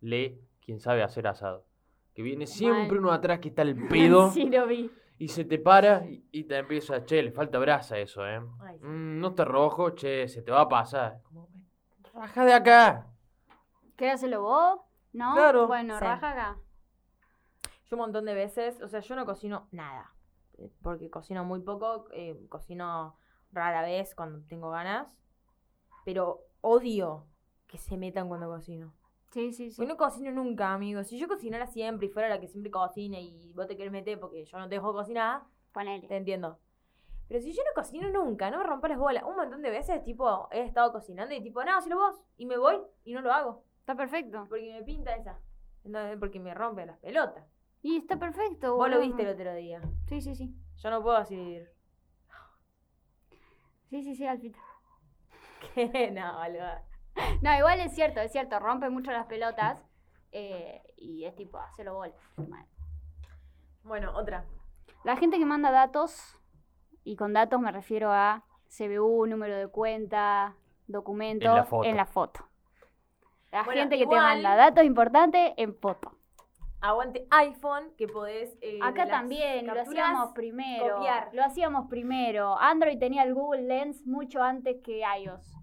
la, le, quien sabe hacer asado. Que viene siempre uno atrás que está el pedo sí, lo vi. y se te para y, y te empieza, che, le falta brasa eso, ¿eh? Ay, sí. Mm, no está rojo, che, se te va a pasar. Como, raja de acá. ¿Querés hacerlo vos? ¿No? Claro. Bueno, Sí. raja acá. Yo un montón de veces, o sea, yo no cocino nada. eh, Porque cocino muy poco, eh, cocino rara vez cuando tengo ganas. Pero odio que se metan cuando cocino. Sí, sí, sí. Yo no cocino nunca, amigos. Si yo cocinara siempre y fuera la que siempre cocina y vos te querés meter porque yo no te dejo cocinar, Ponele. te entiendo. Pero si yo no cocino nunca, no me rompas las bolas. Un montón de veces, tipo, he estado cocinando y tipo, no, lo vos. Y me voy y no lo hago. Está perfecto. Porque me pinta esa. No, porque me rompe las pelotas. Y está perfecto, Vos lo viste el otro día. Sí, sí, sí. Yo no puedo decir Sí, sí, sí, Alfita. que no, boludo. No, igual es cierto, es cierto. Rompe mucho las pelotas. eh, y es tipo, hacelo gol. Mal. Bueno, otra. La gente que manda datos, y con datos me refiero a CBU, número de cuenta, documento, En la foto. en la foto. La Bueno, gente que igual- te manda datos importantes en foto. Aguante iPhone, que podés. eh, Acá también, lo hacíamos primero. copiar. Lo hacíamos primero. Android tenía el Google Lens mucho antes que iOS.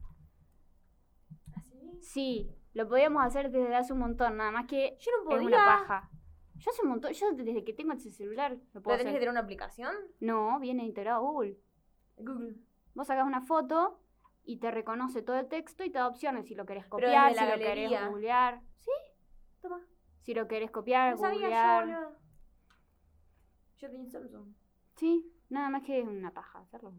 Sí, lo podíamos hacer desde hace un montón, nada más que Yo no es podía. una paja. Yo hace un montón, yo desde que tengo ese celular lo ¿Pero puedo tenés que tener una aplicación? No, viene integrado a Google. Google. Vos sacás una foto y te reconoce todo el texto y te da opciones si lo querés Pero copiar, si lo galería. querés googlear. Sí, Toma. si lo querés copiar, No sabía googlear. yo, boludo. Yo tenía Samsung. sí, nada más que es una paja hacerlo.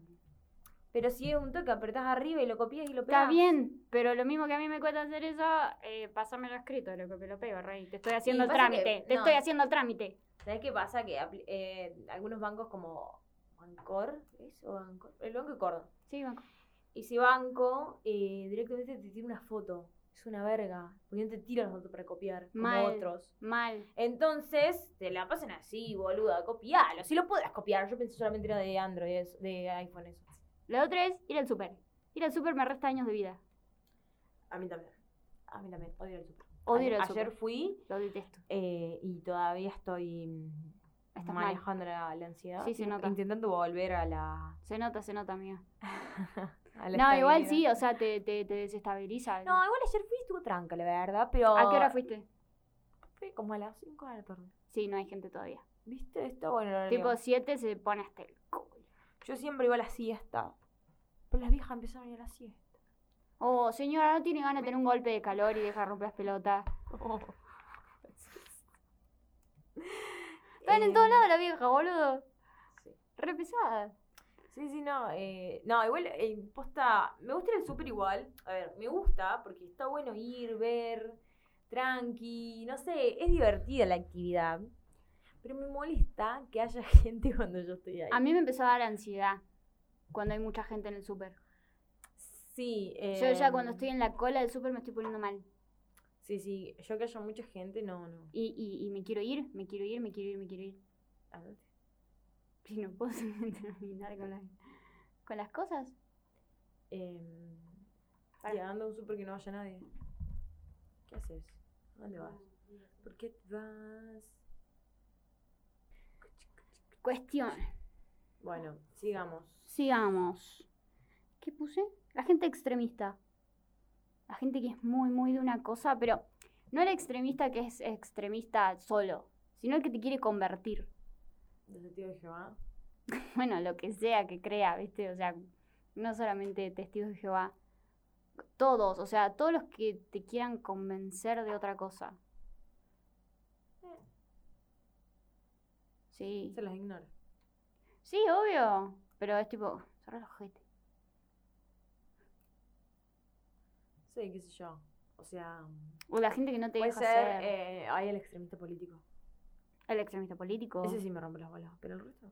Pero si es un toque, apretás arriba y lo copias y lo pegas. Está bien, pero lo mismo que a mí me cuesta hacer eso, eh, pásamelo escrito, lo copio y lo pego, rey. Te estoy haciendo que- trámite, te no. estoy haciendo el trámite. ¿Sabes qué pasa? Que eh, algunos bancos como Bancor, ¿es? O Bancor, el Banco de Córdoba. Sí, banco. Y si banco, eh, directamente te tira una foto. es una verga. Porque no te tiran los datos para copiar, como Mal. otros. Mal. Entonces, te la pasan así, boluda, copialo. Si lo podrás copiar, yo pensé solamente era de Android, de iPhone eso. La otra es ir al súper. Ir al súper me resta años de vida. A mí también. A mí también, odio el super. Odio ir al Ayer súper. fui Lo detesto. eh, y todavía estoy mm, Estás mal. manejando la, la ansiedad. Sí, se nota. Intentando volver a la, Se nota, se nota, amiga. a la No, igual sí, o sea, te, te, te desestabiliza. No, igual ayer fui y estuvo tranca, la verdad, pero... ¿A qué hora fuiste? Fui como a las 5 de la tarde. Sí, no hay gente todavía. ¿Viste? Está bueno el. Tipo 7 se pone hasta el culo. Yo siempre iba a la siesta. Pero las viejas empezaron a ir a la siesta. Oh, señora, ¿no tiene ganas de tener un golpe de calor y dejar romper las pelotas? Están en todos lados la vieja, boludo. Sí. Re pesada. Sí, sí, no. eh, no, igual, eh, posta, me gusta al súper igual. A ver, me gusta porque está bueno ir, ver, tranqui, no sé, es divertida la actividad. Pero me molesta que haya gente cuando yo estoy ahí. A mí me empezó a dar ansiedad cuando hay mucha gente en el súper. Sí. Yo ya em, cuando estoy en la cola del súper me estoy poniendo mal. Sí, sí, yo que haya mucha gente, no, no. Y, y, y me quiero ir, me quiero ir, me quiero ir, me quiero ir. Andate. Y no puedo terminar con, las- con las cosas. Em, Para. llegando a un súper que no haya nadie. ¿Qué haces? ¿A dónde vas? ¿Por qué vas? Cuestión. Bueno, sigamos. Sigamos. ¿Qué puse? La gente extremista. La gente que es muy, muy de una cosa, pero no el extremista que es extremista solo, sino el que te quiere convertir. ¿Del testigo de Jehová? Bueno, lo que sea que crea, ¿viste? O sea, no solamente testigos de Jehová. Todos, o sea, todos los que te quieran convencer de otra cosa. Sí. Se las ignora. Sí, obvio. Pero es tipo, cerrar el ojete. Sí, qué sé yo. O sea, O la gente que no te puede deja ser, ser eh, hay el extremista político. el extremista político. Ese sí me rompe las bolas, pero el resto.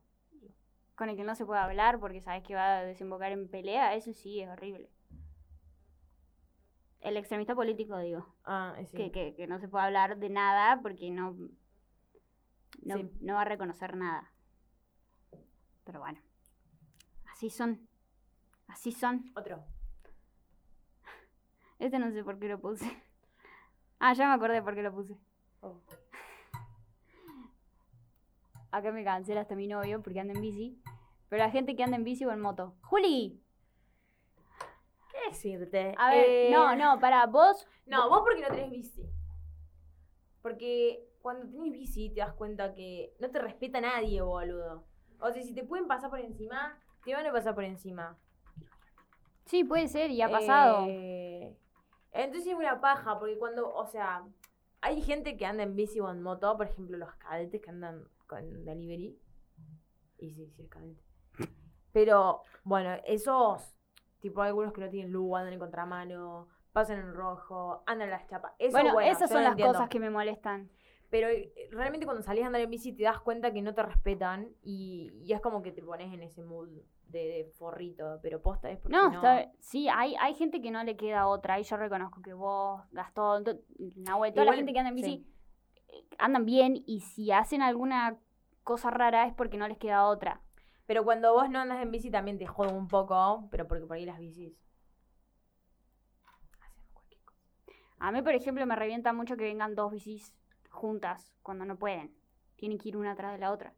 Con el que no se puede hablar porque sabes que va a desembocar en pelea. Eso sí es horrible. El extremista político, digo. Ah, ese. que, que, que no se puede hablar de nada porque no, no, Sí. no va a reconocer nada. Pero bueno, así son. Así son. Otro. Este no sé por qué lo puse. Ah, ya me acordé por qué lo puse. Oh. Acá me cancela hasta mi novio porque anda en bici. Pero la gente que anda en bici o en moto. ¡Juli! ¿Qué decirte? A ver, Eh, no, no, para vos. No, vos porque no tenés bici. Porque cuando tenés bici te das cuenta que no te respeta nadie, boludo. O sea, si te pueden pasar por encima, te van a pasar por encima. Sí, puede ser, y ha pasado. Eh, entonces es una paja, porque cuando, o sea, hay gente que anda en bici o en moto, por ejemplo, los cadetes que andan con delivery. Y sí, sí, es cadete. Pero, bueno, esos, tipo, algunos que no tienen luz, andan en contramano, pasan en rojo, andan en las chapas. Eso, bueno, bueno, esas son las entiendo. cosas que me molestan. Pero eh, realmente cuando salís a andar en bici te das cuenta que no te respetan y, y es como que te pones en ese mood de, de forrito, pero posta es porque No, no. está- sí, hay, hay gente que no le queda otra. Y yo reconozco que vos, Gastón, to- Nahuel, toda la gente que anda en bici sí. eh, andan bien. Y si hacen alguna cosa rara es porque no les queda otra. Pero cuando vos no andas en bici también te jodo un poco, pero porque por ahí las bicis. hacen cualquier cosa. A mí, por ejemplo, me revienta mucho que vengan dos bicis juntas cuando no pueden. Tienen que ir una atrás de la otra.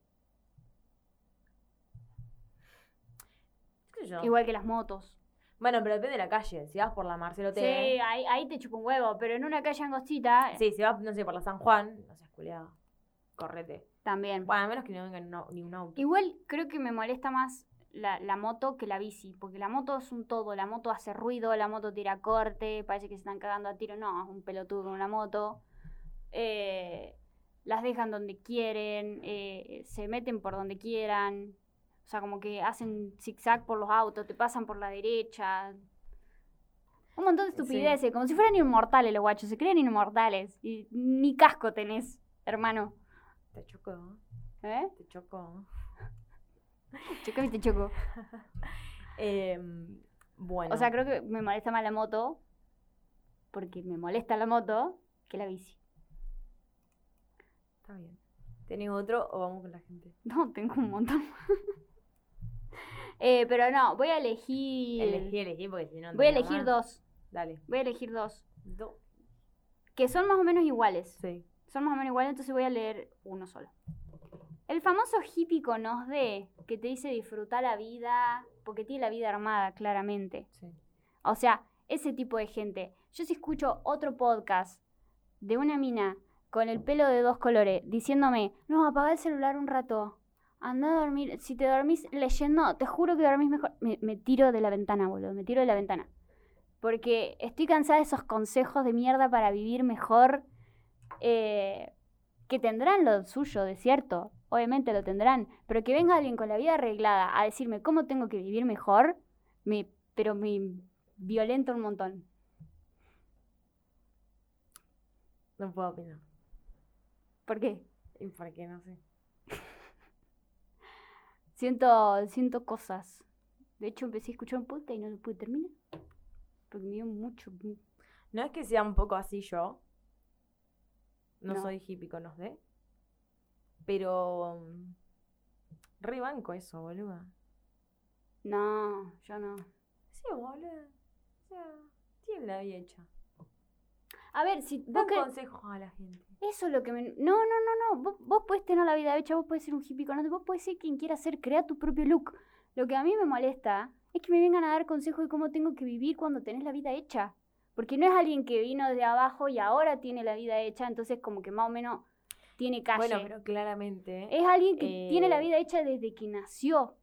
¿Qué sé yo? Igual que las motos. Bueno, pero depende de la calle. Si vas por la Marcelo Sí, T. ahí, ahí te chupa un huevo. Pero en una calle angostita, Sí, si vas, no sé, por la San Juan, no seas culiado. Correte. también. Bueno, a menos que no venga no- ni un auto. Igual creo que me molesta más la, la moto que la bici, porque la moto es un todo, la moto hace ruido, la moto tira corte, parece que se están cagando a tiro, no, es un pelotudo con una moto. Eh, las dejan donde quieren, eh, se meten por donde quieran, o sea, como que hacen zigzag por los autos, te pasan por la derecha. Un montón de Sí. estupideces, como si fueran inmortales los guachos, se creen inmortales. Y ni casco tenés, hermano. Te chocó. ¿Eh? Te chocó. Choca y te choco. Em, bueno. O sea, creo que me molesta más la moto porque me molesta la moto, que la bici. Está bien. ¿Tenés otro o vamos con la gente? No, tengo un montón. Eh, pero no, voy a elegir. Elegí, elegí, porque si no. voy a elegir más. dos. Dale. Voy a elegir dos. Do- Que son más o menos iguales. Sí. Son más o menos iguales, entonces voy a leer uno solo. El famoso hippie con nos de que te dice disfrutar la vida, porque tiene la vida armada, claramente. Sí. O sea, ese tipo de gente. Yo si escucho otro podcast de una mina con el pelo de dos colores diciéndome, no, apaga el celular un rato, anda a dormir, si te dormís leyendo, te juro que dormís mejor. Me, tiro de la ventana, boludo, me tiro de la ventana. Porque estoy cansada de esos consejos de mierda para vivir mejor, eh, que tendrán lo suyo, de cierto, obviamente lo tendrán, pero que venga alguien con la vida arreglada a decirme cómo tengo que vivir mejor, me, pero me violenta un montón. No puedo opinar. ¿Por qué? ¿Y por qué? No sé. Siento, siento cosas. De hecho, empecé a escuchar un podcast y no lo pude terminar. Porque me dio mucho. No es que sea un poco así yo. No, No. soy hippie con los de. Pero. mm, Re banco eso, boluda. No, yo no. Sí, boluda. O sea, tiene la vida hecha. A ver, si Dan consejos a la gente. Eso es lo que me... No, no, no, no. Vos, vos podés tener la vida hecha, vos podés ser un hippie con vos podés ser quien quiera ser, crea tu propio look. Lo que a mí me molesta es que me vengan a dar consejos de cómo tengo que vivir cuando tenés la vida hecha. Porque no es alguien que vino de abajo y ahora tiene la vida hecha, entonces como que más o menos tiene calle. Bueno, pero claramente. Es alguien que tiene la eh, vida hecha desde que nació.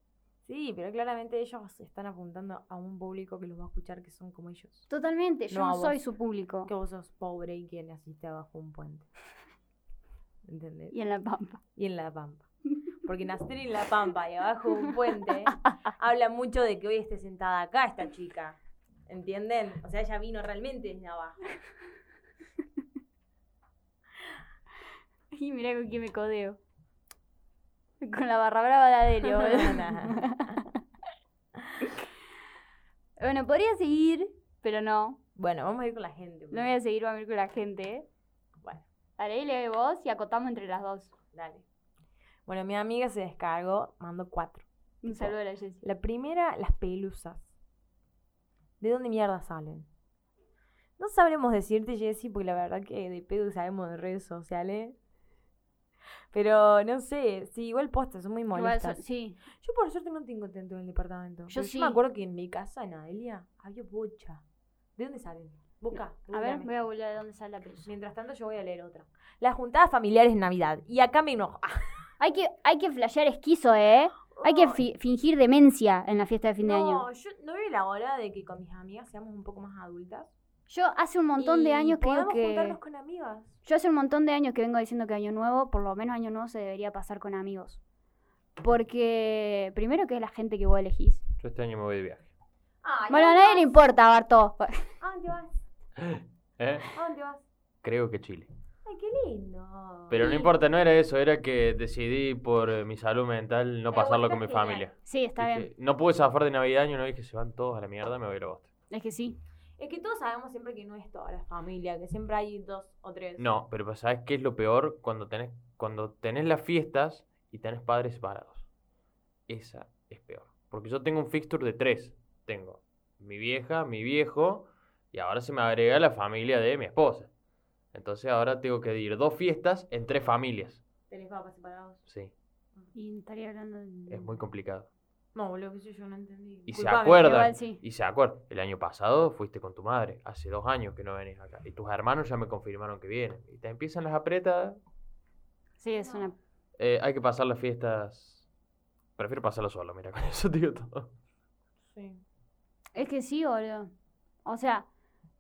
Sí, pero claramente ellos están apuntando a un público que los va a escuchar que son como ellos. Totalmente, yo No soy vos. su público. Que vos sos pobre y que naciste abajo un puente. ¿Entendés? Y en la pampa. Y en La Pampa. Porque nacer en La Pampa y abajo de un puente habla mucho de que hoy esté sentada acá esta chica. ¿Entienden? O sea, ella vino realmente desde abajo. Y mira con quién me codeo. Con la barra brava de Adelio. boludo. bueno, podría seguir, pero no. bueno, vamos a ir con la gente. No voy a seguir, voy a ir con la gente. Bueno, Dale, lee vos y acotamos entre las dos. dale. Bueno, mi amiga se descargó, mandó cuatro. Un saludo a la Jessie. La primera, las pelusas. ¿De dónde mierda salen? No sabremos decirte, Jessie, porque la verdad que de pedo sabemos de redes sociales. Pero no sé, sí, igual postas, son muy molestas. so- sí. Yo por suerte no tengo tanto en el departamento. Yo Yo, sí. me acuerdo que en mi casa, en Adelia, había bocha. ¿De dónde salen? Busca. A ver, voy a googlear de dónde sale la pelusa. Mientras tanto yo voy a leer otra. Las juntadas familiares en Navidad. Y acá me enoja. Hay que, hay que flashear esquizo, ¿eh? Hay que fi- fingir demencia en la fiesta de fin de año. No, yo no veo la hora de que con mis amigas seamos un poco más adultas. Yo hace un montón de años podamos que... juntarnos con amigas. Yo hace un montón de años que vengo diciendo que Año Nuevo, por lo menos Año Nuevo se debería pasar con amigos. Porque, primero que es la gente que vos elegís. Yo este año me voy de viaje. Bueno, a nadie le importa, Barto. ¿A dónde vas? ¿Eh? ¿A dónde vas? Creo que Chile. Ay, qué lindo. Pero no importa, no era eso, era que decidí por eh, mi salud mental no Pero pasarlo con mi familia. Sí, está Dije, bien. No pude zafar de Navidad año, no dije se van todos a la mierda, me voy a ir a Boston. Es que sí. Es que todos sabemos siempre que no es toda la familia, que siempre hay dos o tres. No, pero pues, ¿sabes qué es lo peor? Cuando tenés, cuando tenés las fiestas y tenés padres separados. Esa es peor. Porque yo tengo un fixture de tres. Tengo mi vieja, mi viejo y ahora se me agrega la familia de mi esposa. Entonces ahora tengo que ir dos fiestas en tres familias. ¿Tenés papás separados? Sí, Y estaría hablando de... es muy complicado. No, boludo, que yo no entendí. Y se acuerdan. igual sí. Y se acuerdan. El año pasado fuiste con tu madre. Hace dos años que no venís acá. Y tus hermanos ya me confirmaron que vienen. Y te empiezan las apretas. Sí, es una... Eh, hay que pasar las fiestas. Prefiero pasarlo solo, mira, con eso digo todo. Sí. Es que sí, boludo. O sea,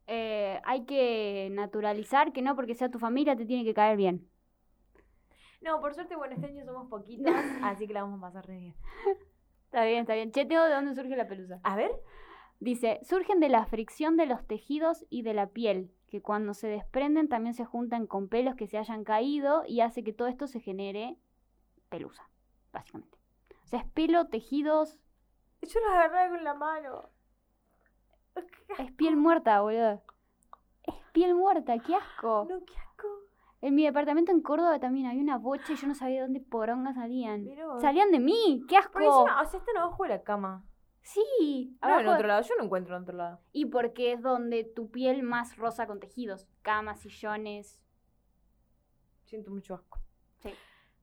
eh, hay que naturalizar que no porque sea tu familia te tiene que caer bien. No, por suerte, bueno, este año somos poquitas, así que la vamos a pasar re bien. Está bien, está bien. Cheteo, ¿de dónde surge la pelusa? A ver. Dice, surgen de la fricción de los tejidos y de la piel, que cuando se desprenden también se juntan con pelos que se hayan caído y hace que todo esto se genere pelusa, básicamente. O sea, es pelo, tejidos, Yo los agarré con la mano. es piel muerta, boludo. Es piel muerta, qué asco. No, qué asco. En mi departamento en Córdoba también había una bocha y yo no sabía de dónde poronga salían. Pero- Salían de mí, qué asco. Porque encima, o sea, están abajo de la cama. Sí, No, en abajo- otro lado. Yo no encuentro en otro lado. Y porque es donde tu piel más rosa con tejidos, camas, sillones. Siento mucho asco. Sí.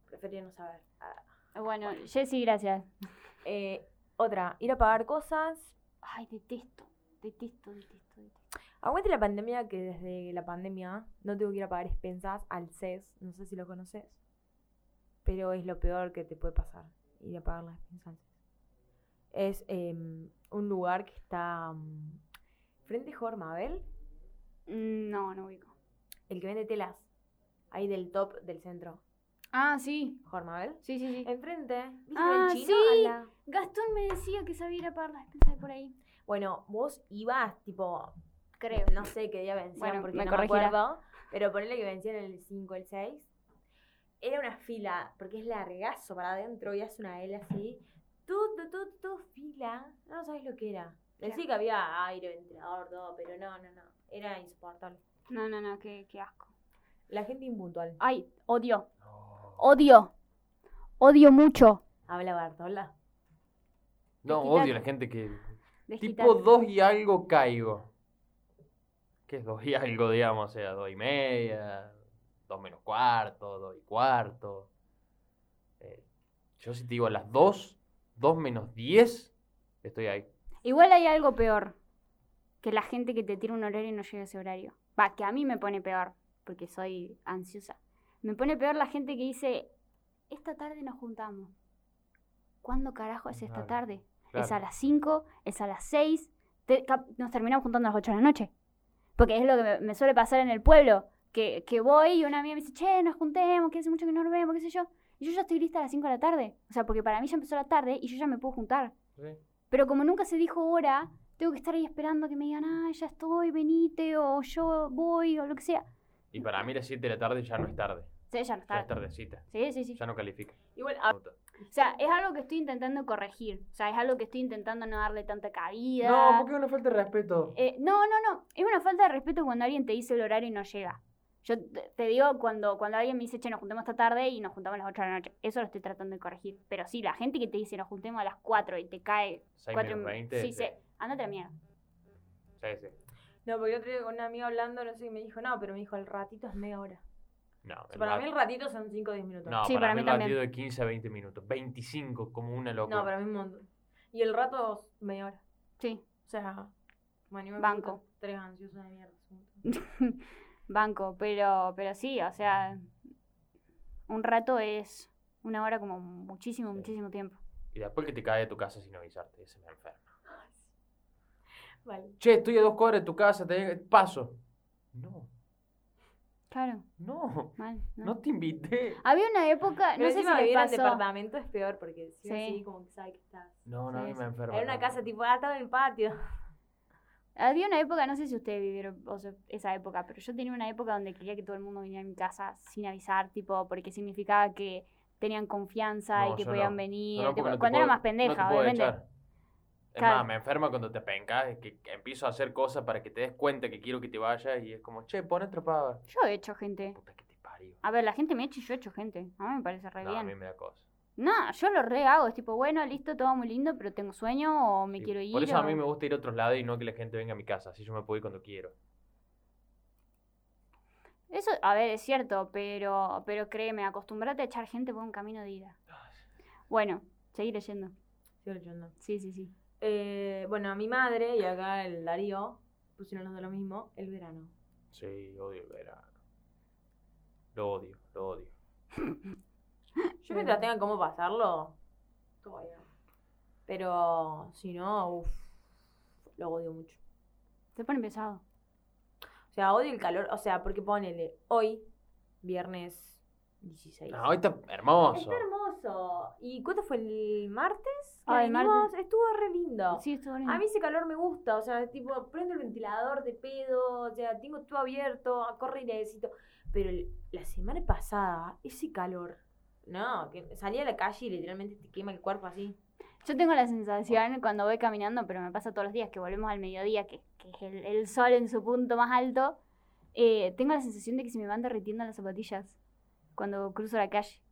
Prefería no saber. Ah. Bueno, Jessy, gracias. Eh, otra, ir a pagar cosas. Ay, detesto, detesto, detesto, detesto. Aguante la pandemia que desde la pandemia no tengo que ir a pagar expensas al CES. No sé si lo conoces. Pero es lo peor que te puede pasar. Ir a pagar las expensas al CES. Es em, un lugar que está mm, frente a Jormabel. Mm, No, no ubico. El que vende telas. Ahí del top del centro. Ah, sí, Jormabel. sí, sí, sí. Enfrente. ¿Viste Ah, el chino? sí. La- Gastón me decía que sabía ir a pagar las expensas por ahí. Bueno, vos ibas tipo Creo. No sé qué día vencían Bueno, porque me no corregirá. me acuerdo. Pero ponele que vencían el 5, el 6. Era una fila, porque es largazo para adentro y hace una L así. Todo, todo, todo fila. No sabes lo que era. Decí que había aire, ventilador, todo, pero no, no, no. Era insoportable. No, no, no, qué, qué asco. La gente impuntual. Ay, odio, No, odio. Odio mucho. Habla Bartola. no Desquitate. odio a la gente que. Desquitate. Tipo 2 y algo caigo. ¿Qué es 2 y algo, digamos? O sea, 2 y media, 2 menos cuarto, 2 y cuarto. Eh, yo si te digo a las 2, 2 menos 10, estoy ahí. Igual hay algo peor. Que la gente que te tira un horario y no llega a ese horario. Va, que a mí me pone peor. Porque soy ansiosa. Me pone peor la gente que dice, esta tarde nos juntamos. ¿Cuándo carajo es esta Claro, tarde? Es a las 5, es a las 6. te- nos terminamos juntando a las 8 de la noche. Porque es lo que me, me suele pasar en el pueblo. Que, que voy y una amiga me dice, che, nos juntemos, que hace mucho que no nos vemos, qué sé yo. Y yo ya estoy lista a las 5 de la tarde. O sea, porque para mí ya empezó la tarde y yo ya me puedo juntar. Sí. Pero como nunca se dijo hora, tengo que estar ahí esperando que me digan, ah, ya estoy, venite, o yo voy, o lo que sea. Y para mí las 7 de la tarde ya no es tarde. Sí, ya no Ya es está. tardecita. Sí, sí, sí. Ya no califica. Igual, O sea, es algo que estoy intentando corregir. O sea, es algo que estoy intentando no darle tanta cabida. No, porque es una falta de respeto. Eh, no, no, no. Es una falta de respeto cuando alguien te dice el horario y no llega. Yo te, digo cuando, cuando alguien me dice, che, nos juntemos esta tarde y nos juntamos a las 8 de la noche. Eso lo estoy tratando de corregir. Pero sí, la gente que te dice, nos juntemos a las 4 y te cae 6 4 menos 20. Sí, sí. Ándate a la mierda. Sí, sí. no, porque el otro día con una amiga hablando, no sé, y me dijo, no, pero me dijo, el ratito es media hora. No, O sea, el para mí el ratito son 5 o 10 minutos. no Sí, para, para mí mí el también. batido de 15 a 20 minutos. 25, como una locura. No, para mí un montón. Y el rato, media hora. Sí, O sea, bueno, yo me Banco. tres ansiosos de mierda. banco. Pero, pero sí, o sea, un rato es una hora como muchísimo, Sí. muchísimo tiempo. Y después que te cae de tu casa sin avisarte, ese me enferma. Vale. Che, estoy a dos cuadras de tu casa, te paso. No, Claro, no, mal. ¿no? no te invité. Había una época, Pero no sé si les vivir en pasó. departamento es peor porque si Sí. así como que sabe que estás. No, no, a mí Sí, me sí. enferma. Era una no. casa tipo, ah, estaba en el patio. Había una época, no sé si ustedes vivieron o sea, esa época, pero yo tenía una época donde quería que todo el mundo viniera a mi casa sin avisar, tipo, porque significaba que tenían confianza No, y que podían no. venir. Tipo, cuando era más pendeja, obviamente. echar. Es Claro. más, me enferma cuando te pencas, que, que empiezo a hacer cosas para que te des cuenta que quiero que te vayas y es como, che, pon atrapada. Yo he hecho gente. Puta que te parió. A ver, la gente me echa y yo he hecho gente. A mí me parece re No, a mí bien. me da cosa. No, yo lo re hago. Es tipo, bueno, listo, todo muy lindo, pero tengo sueño o me Sí, quiero ir. Por eso a mí me gusta ir a otros lados y no que la gente venga a mi casa, así yo me puedo ir cuando quiero. Eso, a ver, es cierto, pero, pero créeme, acostumbrate a echar gente por un camino de ida. Bueno, seguir leyendo. Sigo leyendo. Sí, sí, sí. Eh, bueno, a mi madre y acá el Darío pusieron los de lo mismo, el verano. Sí, odio el verano. Lo odio, lo odio. Yo mientras tenga cómo pasarlo, todo bien. Pero si no, uff, lo odio mucho. Se pone pesado. O sea, odio el calor, o sea, porque ponele, hoy, viernes 16. No, hoy está hermoso. Está hermoso. ¿Y cuánto fue el martes? Ah, el vinimos? Estuvo re lindo. Sí, estuvo lindo. A mí ese calor me gusta, o sea, tipo, prendo el ventilador de pedo, o sea, tengo todo abierto, corre airecito. Pero el- la semana pasada, ese calor, no, que salí a la calle y literalmente te quema el cuerpo así. Yo tengo la sensación cuando voy caminando, pero me pasa todos los días, que volvemos al mediodía, que, que es el, el sol en su punto más alto, eh, tengo la sensación de que se me van derritiendo las zapatillas cuando cruzo la calle.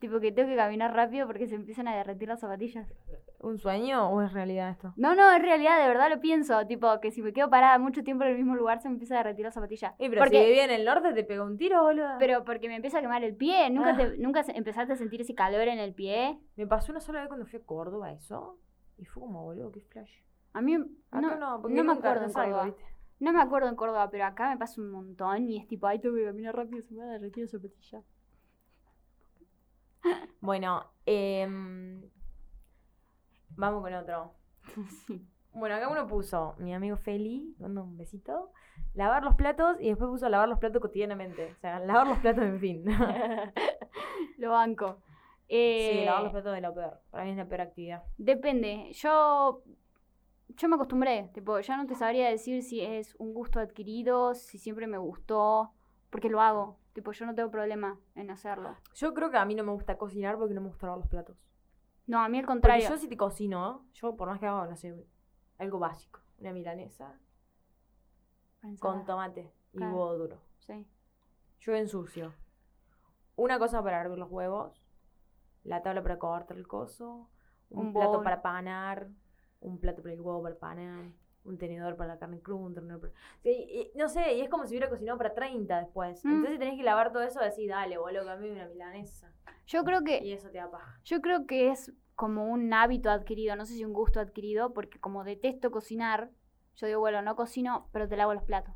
Tipo que tengo que caminar rápido porque se empiezan a derretir las zapatillas. ¿Un sueño o es realidad esto? No, no, en realidad de verdad lo pienso. Tipo que si me quedo parada mucho tiempo en el mismo lugar se me empieza a derretir las zapatillas. Y pero porque, si vivía en el norte te pegó un tiro, boludo. pero porque me empieza a quemar el pie. ¿Nunca, Ah. te- ¿Nunca se- empezaste a sentir ese calor en el pie? Me pasó una sola vez cuando fui a Córdoba eso. Y fue como, boludo, qué flash. A mí Acá no, no, no, me nunca acuerdo en salgo. ¿viste? No me acuerdo en Córdoba, pero acá me pasa un montón y es tipo, ay, tengo que caminar rápido, se me va a derretir la zapatilla. Bueno, em, vamos con otro. sí. Bueno, acá uno puso, mi amigo Feli, mando un besito, lavar los platos y después puso lavar los platos cotidianamente. O sea, lavar los platos en fin. Lo banco. sí, Eh, lavar los platos es lo peor. Para mí es la peor actividad. Depende. Yo. Yo me acostumbré. Tipo, ya no te sabría decir si es un gusto adquirido, si siempre me gustó. Porque lo hago. Tipo, yo no tengo problema en hacerlo. Yo creo que a mí no me gusta cocinar porque no me gusta lavar los platos. No, a mí al Porque contrario. yo si te cocino, yo por más que haga, no sé, algo básico. Una milanesa con tomate y Claro. huevo duro. Sí. Yo ensucio. Una cosa para hervir los huevos, la tabla para cortar el coso, un, Un plato bowl. para panar, un plato para el huevo para panar, un tenedor para la carne cruda, un tenedor para... Sí, y- no sé, y es como si hubiera cocinado para 30 después. Mm. Entonces tenés que lavar todo eso y decir, dale, boludo, que a mí una milanesa. Yo creo que. Y eso te da paja. Yo creo que es como un hábito adquirido, no sé si un gusto adquirido, porque como detesto cocinar, yo digo, bueno, no cocino, pero te lavo los platos.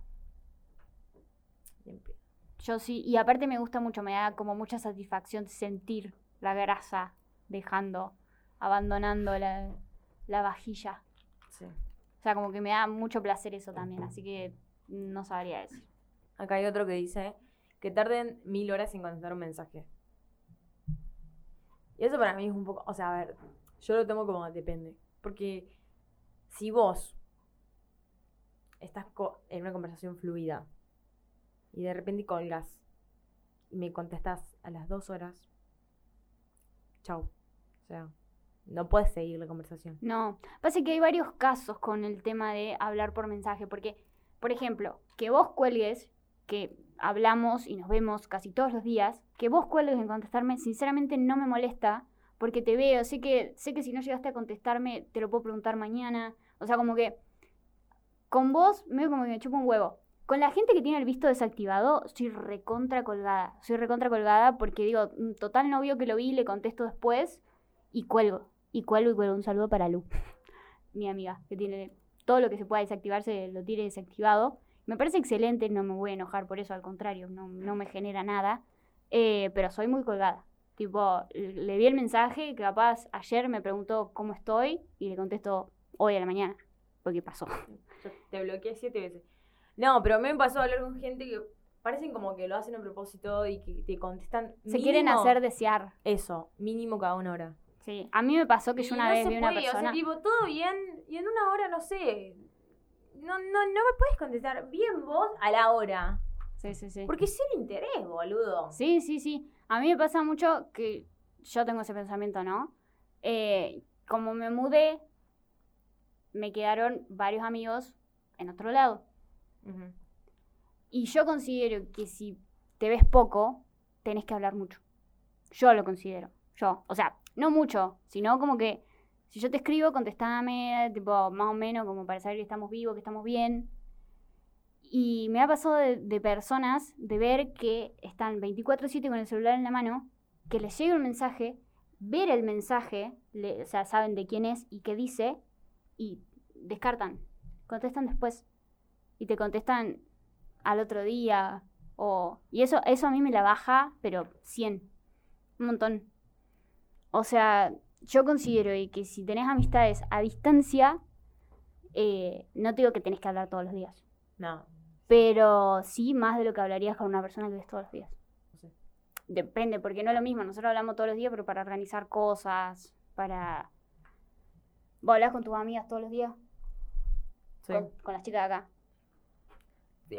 Yo sí, y aparte me gusta mucho, me da como mucha satisfacción sentir la grasa dejando, abandonando la, la vajilla. Sí. O sea, como que me da mucho placer eso también, así que no sabría decir. Acá hay otro que dice que tarden mil horas en contestar un mensaje. Y eso para mí es un poco, o sea, a ver, yo lo tomo como depende. Porque si vos estás co- en una conversación fluida y de repente colgas y me contestas a las dos horas, chau. O sea, no puedes seguir la conversación. No, pasa que hay varios casos con el tema de hablar por mensaje, porque, por ejemplo, que vos cuelgues, que hablamos y nos vemos casi todos los días, que vos cuelgues en contestarme, sinceramente no me molesta, porque te veo, sé que, sé que si no llegaste a contestarme, te lo puedo preguntar mañana, o sea, como que con vos medio como que me chupa un huevo. Con la gente que tiene el visto desactivado, soy recontra colgada. Soy recontra colgada porque digo, "Mm, total no vio que lo vi, le contesto después y cuelgo. Y cuelgo y. Un saludo para Lu, mi amiga, que tiene todo lo que se pueda desactivarse, lo tiene desactivado. Me parece excelente, no me voy a enojar por eso, al contrario, no, no me genera nada. Eh, pero soy muy colgada. Tipo, le vi el mensaje, que capaz ayer me preguntó cómo estoy y le contesto hoy a la mañana, porque pasó. Yo te bloqueé siete veces. No, pero a mí me pasó a hablar con gente que parecen como que lo hacen a propósito y que te contestan. Se quieren hacer desear. Eso, mínimo cada una hora. Sí, a mí me pasó que yo una no vez se vi una persona. O sea, tipo, todo bien, y en una hora, no sé. No, no, no me puedes contestar bien vos a la hora. Sí, sí, sí. Porque es cero interés, boludo. Sí, sí, sí. A mí me pasa mucho que yo tengo ese pensamiento, ¿no? Eh, como me mudé, me quedaron varios amigos en otro lado. Y yo considero que si te ves poco, tenés que hablar mucho. Yo lo considero. Yo. O sea, no mucho, sino como que si yo te escribo, contestame, tipo, más o menos, como para saber que estamos vivos, que estamos bien. Y me ha pasado de, personas de ver que están 24-7 con el celular en la mano, que les llega un mensaje, ver el mensaje, le- o sea, saben de quién es y qué dice, y descartan. Contestan después. Y te contestan al otro día. Y eso, eso a mí me la baja, pero 100. Un montón. O sea, yo considero que si tenés amistades a distancia, eh, no te digo que tenés que hablar todos los días. No. Pero sí más de lo que hablarías con una persona que ves todos los días. No sé. Depende, porque no es lo mismo. Nosotros hablamos todos los días, pero para organizar cosas, para... ¿Vos hablas con tus amigas todos los días? Sí. Con, con las chicas de acá.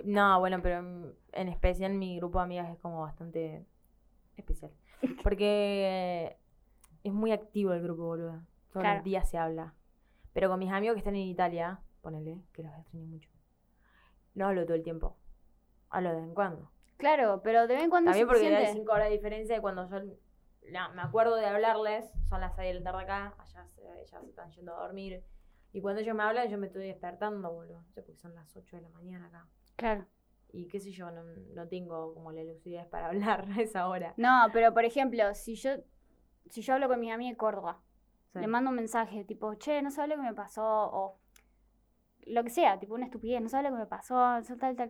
No, bueno, pero en en especial mi grupo de amigas es como bastante especial. Porque es muy activo el grupo, boludo. Todos Claro. los días se habla. Pero con mis amigos que están en Italia, ponele, que los extraño mucho, no hablo todo el tiempo. Hablo de vez en cuando. Claro, pero de vez en cuando También es porque hay. 5 horas de diferencia de cuando yo la- me acuerdo de hablarles, son las 6 de la tarde acá, allá se, ya se están yendo a dormir. Y cuando ellos me hablan, yo me estoy despertando, boludo. Sé, porque son las 8 de la mañana acá. Claro. Y qué sé yo, no, no tengo como la lucidez para hablar a esa hora. No, pero por ejemplo, si yo si yo hablo con mi amiga de Córdoba, Sí. le mando un mensaje tipo, che, no sabes lo que me pasó, o lo que sea, tipo una estupidez, no sabes lo que me pasó, tal, tal.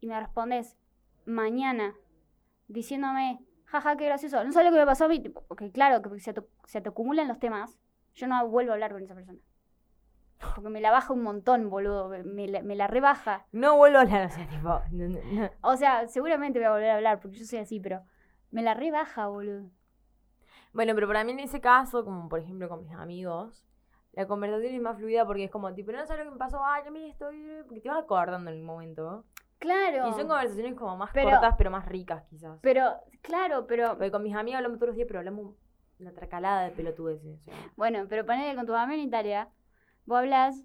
Y me respondes mañana diciéndome, jaja, qué gracioso, no sabes lo que me pasó a mí, porque claro, que se te, se te acumulan los temas, yo no vuelvo a hablar con esa persona. Porque me la baja un montón, boludo, me- me la, me la rebaja. No vuelvo a hablar, o sea, tipo. no- no- no. O sea, seguramente voy a volver a hablar, porque yo soy así, pero me la rebaja, boludo. Bueno, pero para mí en ese caso, como por ejemplo con mis amigos, la conversación es más fluida porque es como, tipo, no sabes lo que me pasó, ay, a mí estoy. Porque te vas acordando en el momento. Claro. Y son conversaciones como más Pero- cortas, pero más ricas, quizás. Pero, claro, pero. Porque con mis amigos hablamos todos los días, pero hablamos una tracalada de pelotudeces. sea. Bueno, pero ponele con tu mamá en Italia. Vos hablas,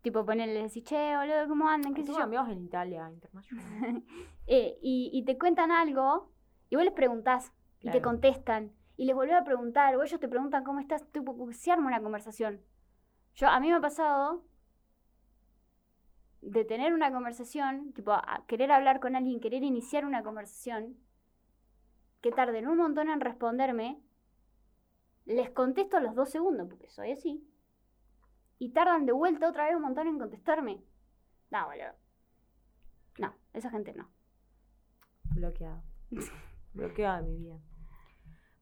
tipo, ponele, le decís, che, boludo, ¿cómo andan? ¿Qué sé yo? amigos en Italia, internacional. Eh, y, y te cuentan algo, y vos les preguntás, y te contestan, y les volvés a preguntar, o ellos te preguntan cómo estás, porque se arma una conversación. Yo, a mí me ha pasado de tener una conversación, tipo, a querer hablar con alguien, querer iniciar una conversación, que tarden un montón en responderme, les contesto a los dos segundos, porque soy así, y tardan de vuelta otra vez un montón en contestarme. No, boludo. No, esa gente no. Bloqueado. Bloqueado de mi vida.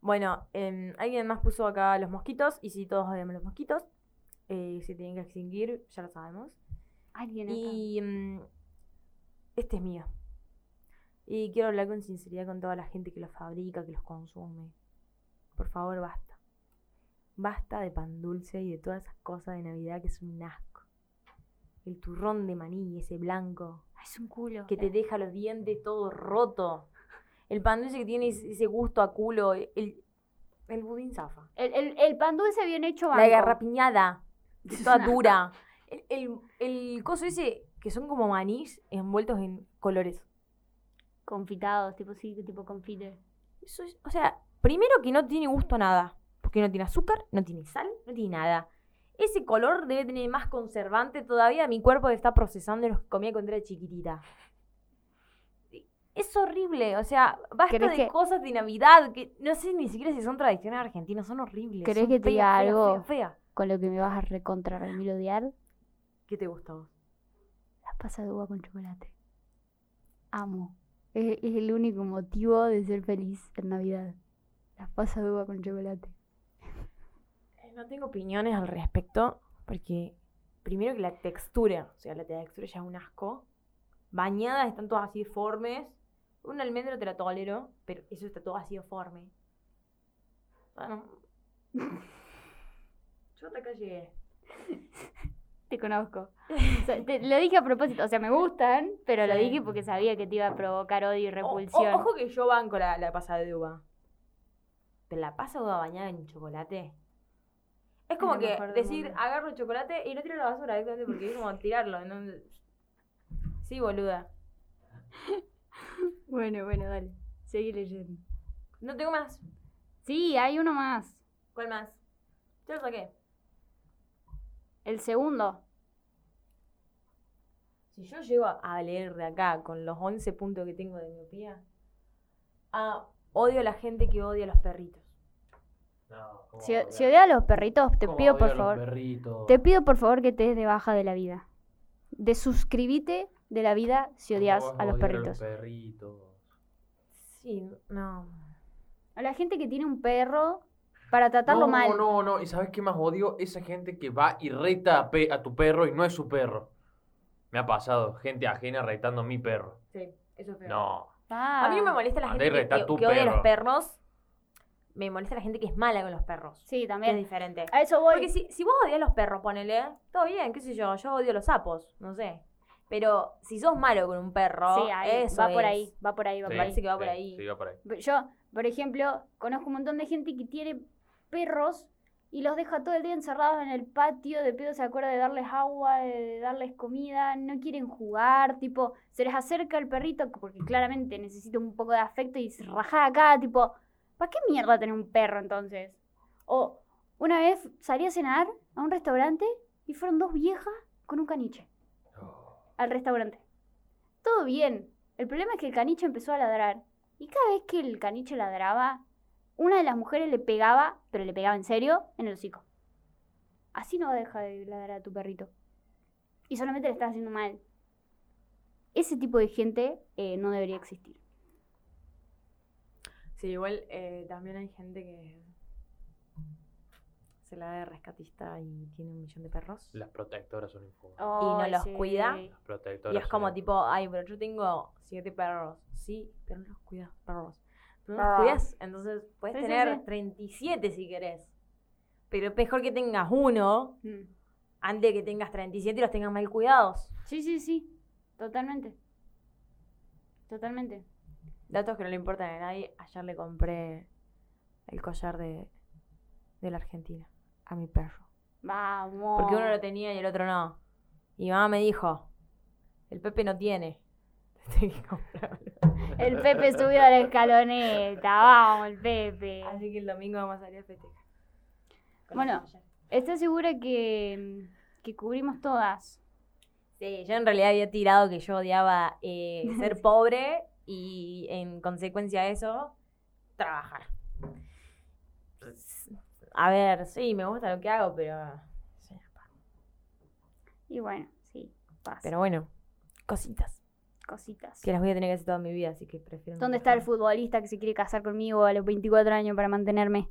Bueno, em, alguien más puso acá los mosquitos, y si todos odiamos los mosquitos, eh, se tienen que extinguir, ya lo sabemos. Alguien acá. Y em, este es mío. Y quiero hablar con sinceridad con toda la gente que los fabrica, que los consume. Por favor, basta. Basta de pan dulce y de todas esas cosas de Navidad que es un asco. El turrón de maní, ese blanco, es un culo. que te deja los dientes todo roto. El pan dulce que tiene ese gusto a culo. El, el budín zafa. El, el, el pan dulce bien hecho La banco. garrapiñada. que es Toda dura. El, el, el coso ese que son como manís envueltos en colores. Confitados, tipo sí, tipo confite. Eso es, o sea, primero que no tiene gusto a nada. Porque no tiene azúcar, no tiene sal, no tiene nada. Ese color debe tener más conservante todavía. Mi cuerpo está procesando los que comía cuando era chiquitita. Es horrible, o sea, basta ¿Querés de que- cosas de Navidad que no sé ni siquiera si son tradiciones argentinas, son horribles. ¿Querés son que te diga algo? feas. Con lo que me vas a recontra remil odiar, ¿Qué te gusta vos? las pasas de uva con chocolate. Amo. Es, es el único motivo de ser feliz en Navidad. Las pasas de uva con chocolate. Eh, No tengo opiniones al respecto, porque primero que la textura, o sea, la textura ya es un asco. Bañadas están todas así deformes. Un almendro te la tolero, pero eso está todo así deforme. Bueno. Yo hasta acá llegué. Te conozco. O sea, te- lo dije a propósito. O sea, me gustan, pero lo dije porque sabía que te iba a provocar odio y O- o- repulsión. ojo que yo banco la, la pasada de uva. Pero la pasa de uva bañada en chocolate. Es como que decir, mundo. agarro el chocolate y no tiro la basura porque es como tirarlo. ¿no? Sí, boluda. Bueno, bueno, dale. Seguí leyendo. No tengo más. Sí, hay uno más. ¿Cuál más? Ya lo saqué. El segundo. Si yo llego a leer de acá con los 11 puntos que tengo de miopía, ah, odio a la gente que odia a los perritos. No, ¿cómo Si, odiar- si odias a los perritos, te cómo pido por odiar a los favor. perritos? Te pido por favor que te des de baja de la vida. De suscribite de la vida si ¿Cómo odias a los perritos. perritos? Sí, no. A la gente que tiene un perro para tratarlo no, mal. No, no, ¿y sabes qué más odio? Esa gente que va y reta a, pe- a tu perro y no es su perro. Me ha pasado, gente ajena retando a mi perro. Sí, eso es feo. No. Ah. A mí no me molesta la Andá gente que, retá que- tu que odia a los perro. perros. Me molesta la gente que es mala con los perros. Sí, Que es también. diferente. A eso voy. Porque si, si vos odias los perros, ponele, todo bien, qué sé yo, yo odio los sapos, no sé. Pero si sos malo con un perro, Sí, ahí, eso va por ahí, va por ahí, va Sí, por parece ahí. que va por ahí. Sí, va por ahí. Yo, por ejemplo, conozco un montón de gente que tiene perros y los deja todo el día encerrados en el patio, de pedo se acuerda de darles agua, de darles comida, no quieren jugar, tipo, se les acerca el perrito porque claramente necesita un poco de afecto y se raja acá, tipo, ¿para qué mierda tener un perro entonces? O una vez salí a cenar a un restaurante y fueron dos viejas con un caniche al restaurante. Todo bien. El problema es que el caniche empezó a ladrar. Y cada vez que el caniche ladraba, una de las mujeres le pegaba, pero le pegaba en serio, en el hocico. Así no deja de ladrar a tu perrito. Y solamente le estás haciendo mal. Ese tipo de gente eh, no debería existir. Sí, igual eh, también hay gente que se la da de rescatista y tiene un millón de perros. Las protectoras son infumables. no Ay, los sí. cuida. Las protectoras Y es como tipo, ay, pero yo tengo siete perros. Sí, pero no los cuidas, perros. No los Perros. cuidas, entonces puedes Sí, sí, tener sí. 37 si querés. Pero es mejor que tengas uno Mm. antes de que tengas 37 y los tengas mal cuidados. Sí, sí, sí. Totalmente. Totalmente. Datos que no le importan a nadie. Ayer le compré el collar de, de la Argentina a mi perro. Vamos. Porque uno lo tenía y el otro no. Y mi mamá me dijo, el Pepe no tiene. Tenés que comprarlo. El Pepe subió a la escaloneta. Vamos, el Pepe. Así que el domingo vamos a salir a festejar. Bueno. ¿Estás segura que, que cubrimos todas? Sí, yo en realidad había tirado que yo odiaba eh, ser pobre y en consecuencia de eso, trabajar. A ver, sí, me gusta lo que hago, pero... Y bueno, sí, pasa. Pero bueno, cositas. Cositas. Que las voy a tener que hacer toda mi vida, así que prefiero... ¿Dónde está el futbolista que se quiere casar conmigo a los 24 años para mantenerme?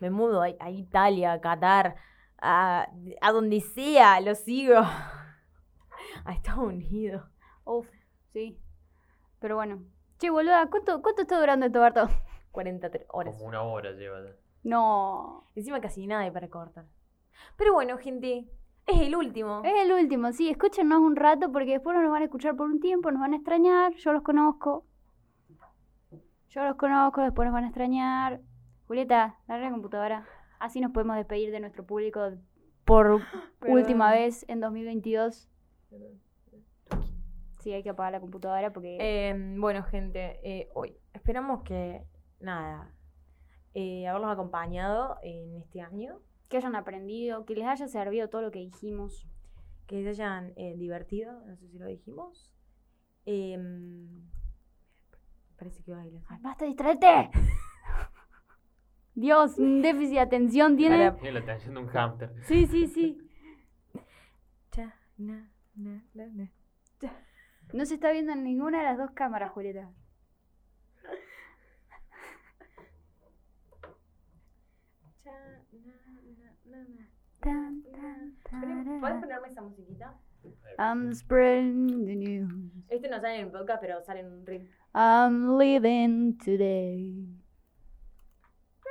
Me mudo a, a Italia, a Qatar, a, a donde sea, lo sigo. A Estados Unidos. Uf, sí. Pero bueno. Che, boluda, ¿cuánto, cuánto está durando esto, Barto? 43 horas. Como una hora lleva. No. Encima casi nada hay para cortar. Pero bueno, gente, es el último. Es el último, sí, escúchenos un rato porque después no nos van a escuchar por un tiempo, nos van a extrañar, yo los conozco. Yo los conozco, después nos van a extrañar. Julieta, larga la computadora. Así nos podemos despedir de nuestro público por última vez en 2022. Sí, hay que apagar la computadora porque... Eh, bueno, gente, eh, hoy esperamos que, nada, eh, haberlos acompañado en este año, que hayan aprendido, que les haya servido todo lo que dijimos. que se hayan eh, divertido, no sé si lo dijimos. Em, parece que baila. ¡Ay, basta, distraerte! Dios, un déficit de atención tiene. Ahora- Tiene la atención de un hámster. Sí, sí, sí. No se está viendo en ninguna de las dos cámaras, Julieta. Cha, na, na, na, na. Tan, tan, ¿Puedes ponerme esa musiquita? I'm spreading the news. Este no sale en el podcast, pero sale en un reel. I'm living today.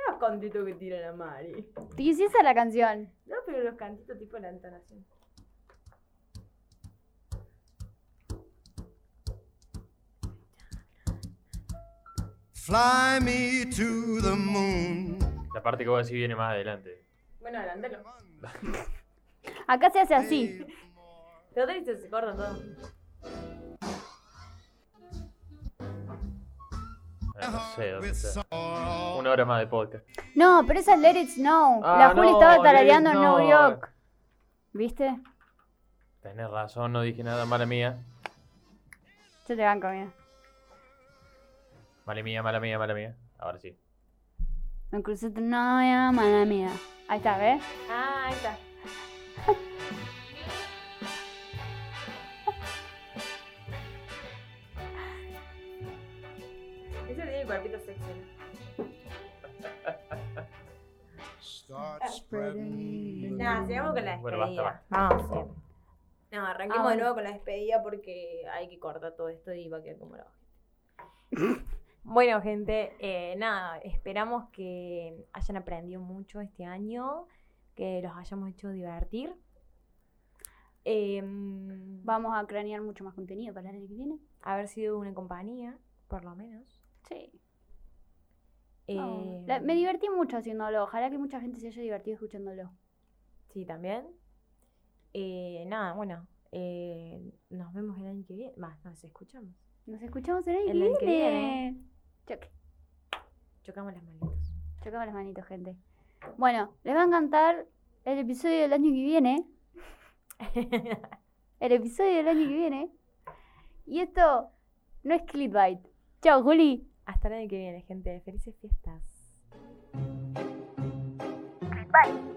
Los cantitos que tira la Mari. ¿Y si esa es la canción? No, pero los cantitos tipo la entonación. Fly me to the moon. La parte que voy a decir viene más adelante. Bueno, adelántalo. Acá se hace así. Pero te dice, se corta todo. No sé dónde. Una hora más de podcast. No, pero esa es Let It Snow. Ah, la Juli no, estaba tarareando en New. York. ¿Viste? Tenés razón, no dije nada, mala mía. Yo te banco, mira. Mala mía, mala mía, mala mía. Ahora sí. Me crucé tu novia, mala mía. Ahí está, ¿ves? Ah, ahí está. Ese tiene el cuerpito sexy. ¿no? Start spreading. Nada, sigamos con la Bueno, despedida. basta, Vamos, sí. No, arranquemos Ah, de nuevo con la despedida porque hay que cortar todo esto y va a quedar como la. Bueno, gente, eh, nada, esperamos que hayan aprendido mucho este año, que los hayamos hecho divertir. Em, Vamos a cranear mucho más contenido para el año que viene. haber sido una compañía, por lo menos. Sí. Eh, la- me divertí mucho haciéndolo. Ojalá que mucha gente se haya divertido escuchándolo. Sí, también. Eh, nada, bueno. eh, nos vemos el año que viene. Más, nos escuchamos. Nos escuchamos el año El que año que viene. Choque. Chocamos las manitos. Chocamos las manitos, gente. Bueno, les va a encantar el episodio del año que viene. El episodio del año que viene. Y esto no es clickbait. Chao, Juli. Hasta el año que viene, gente. Felices fiestas. Bye.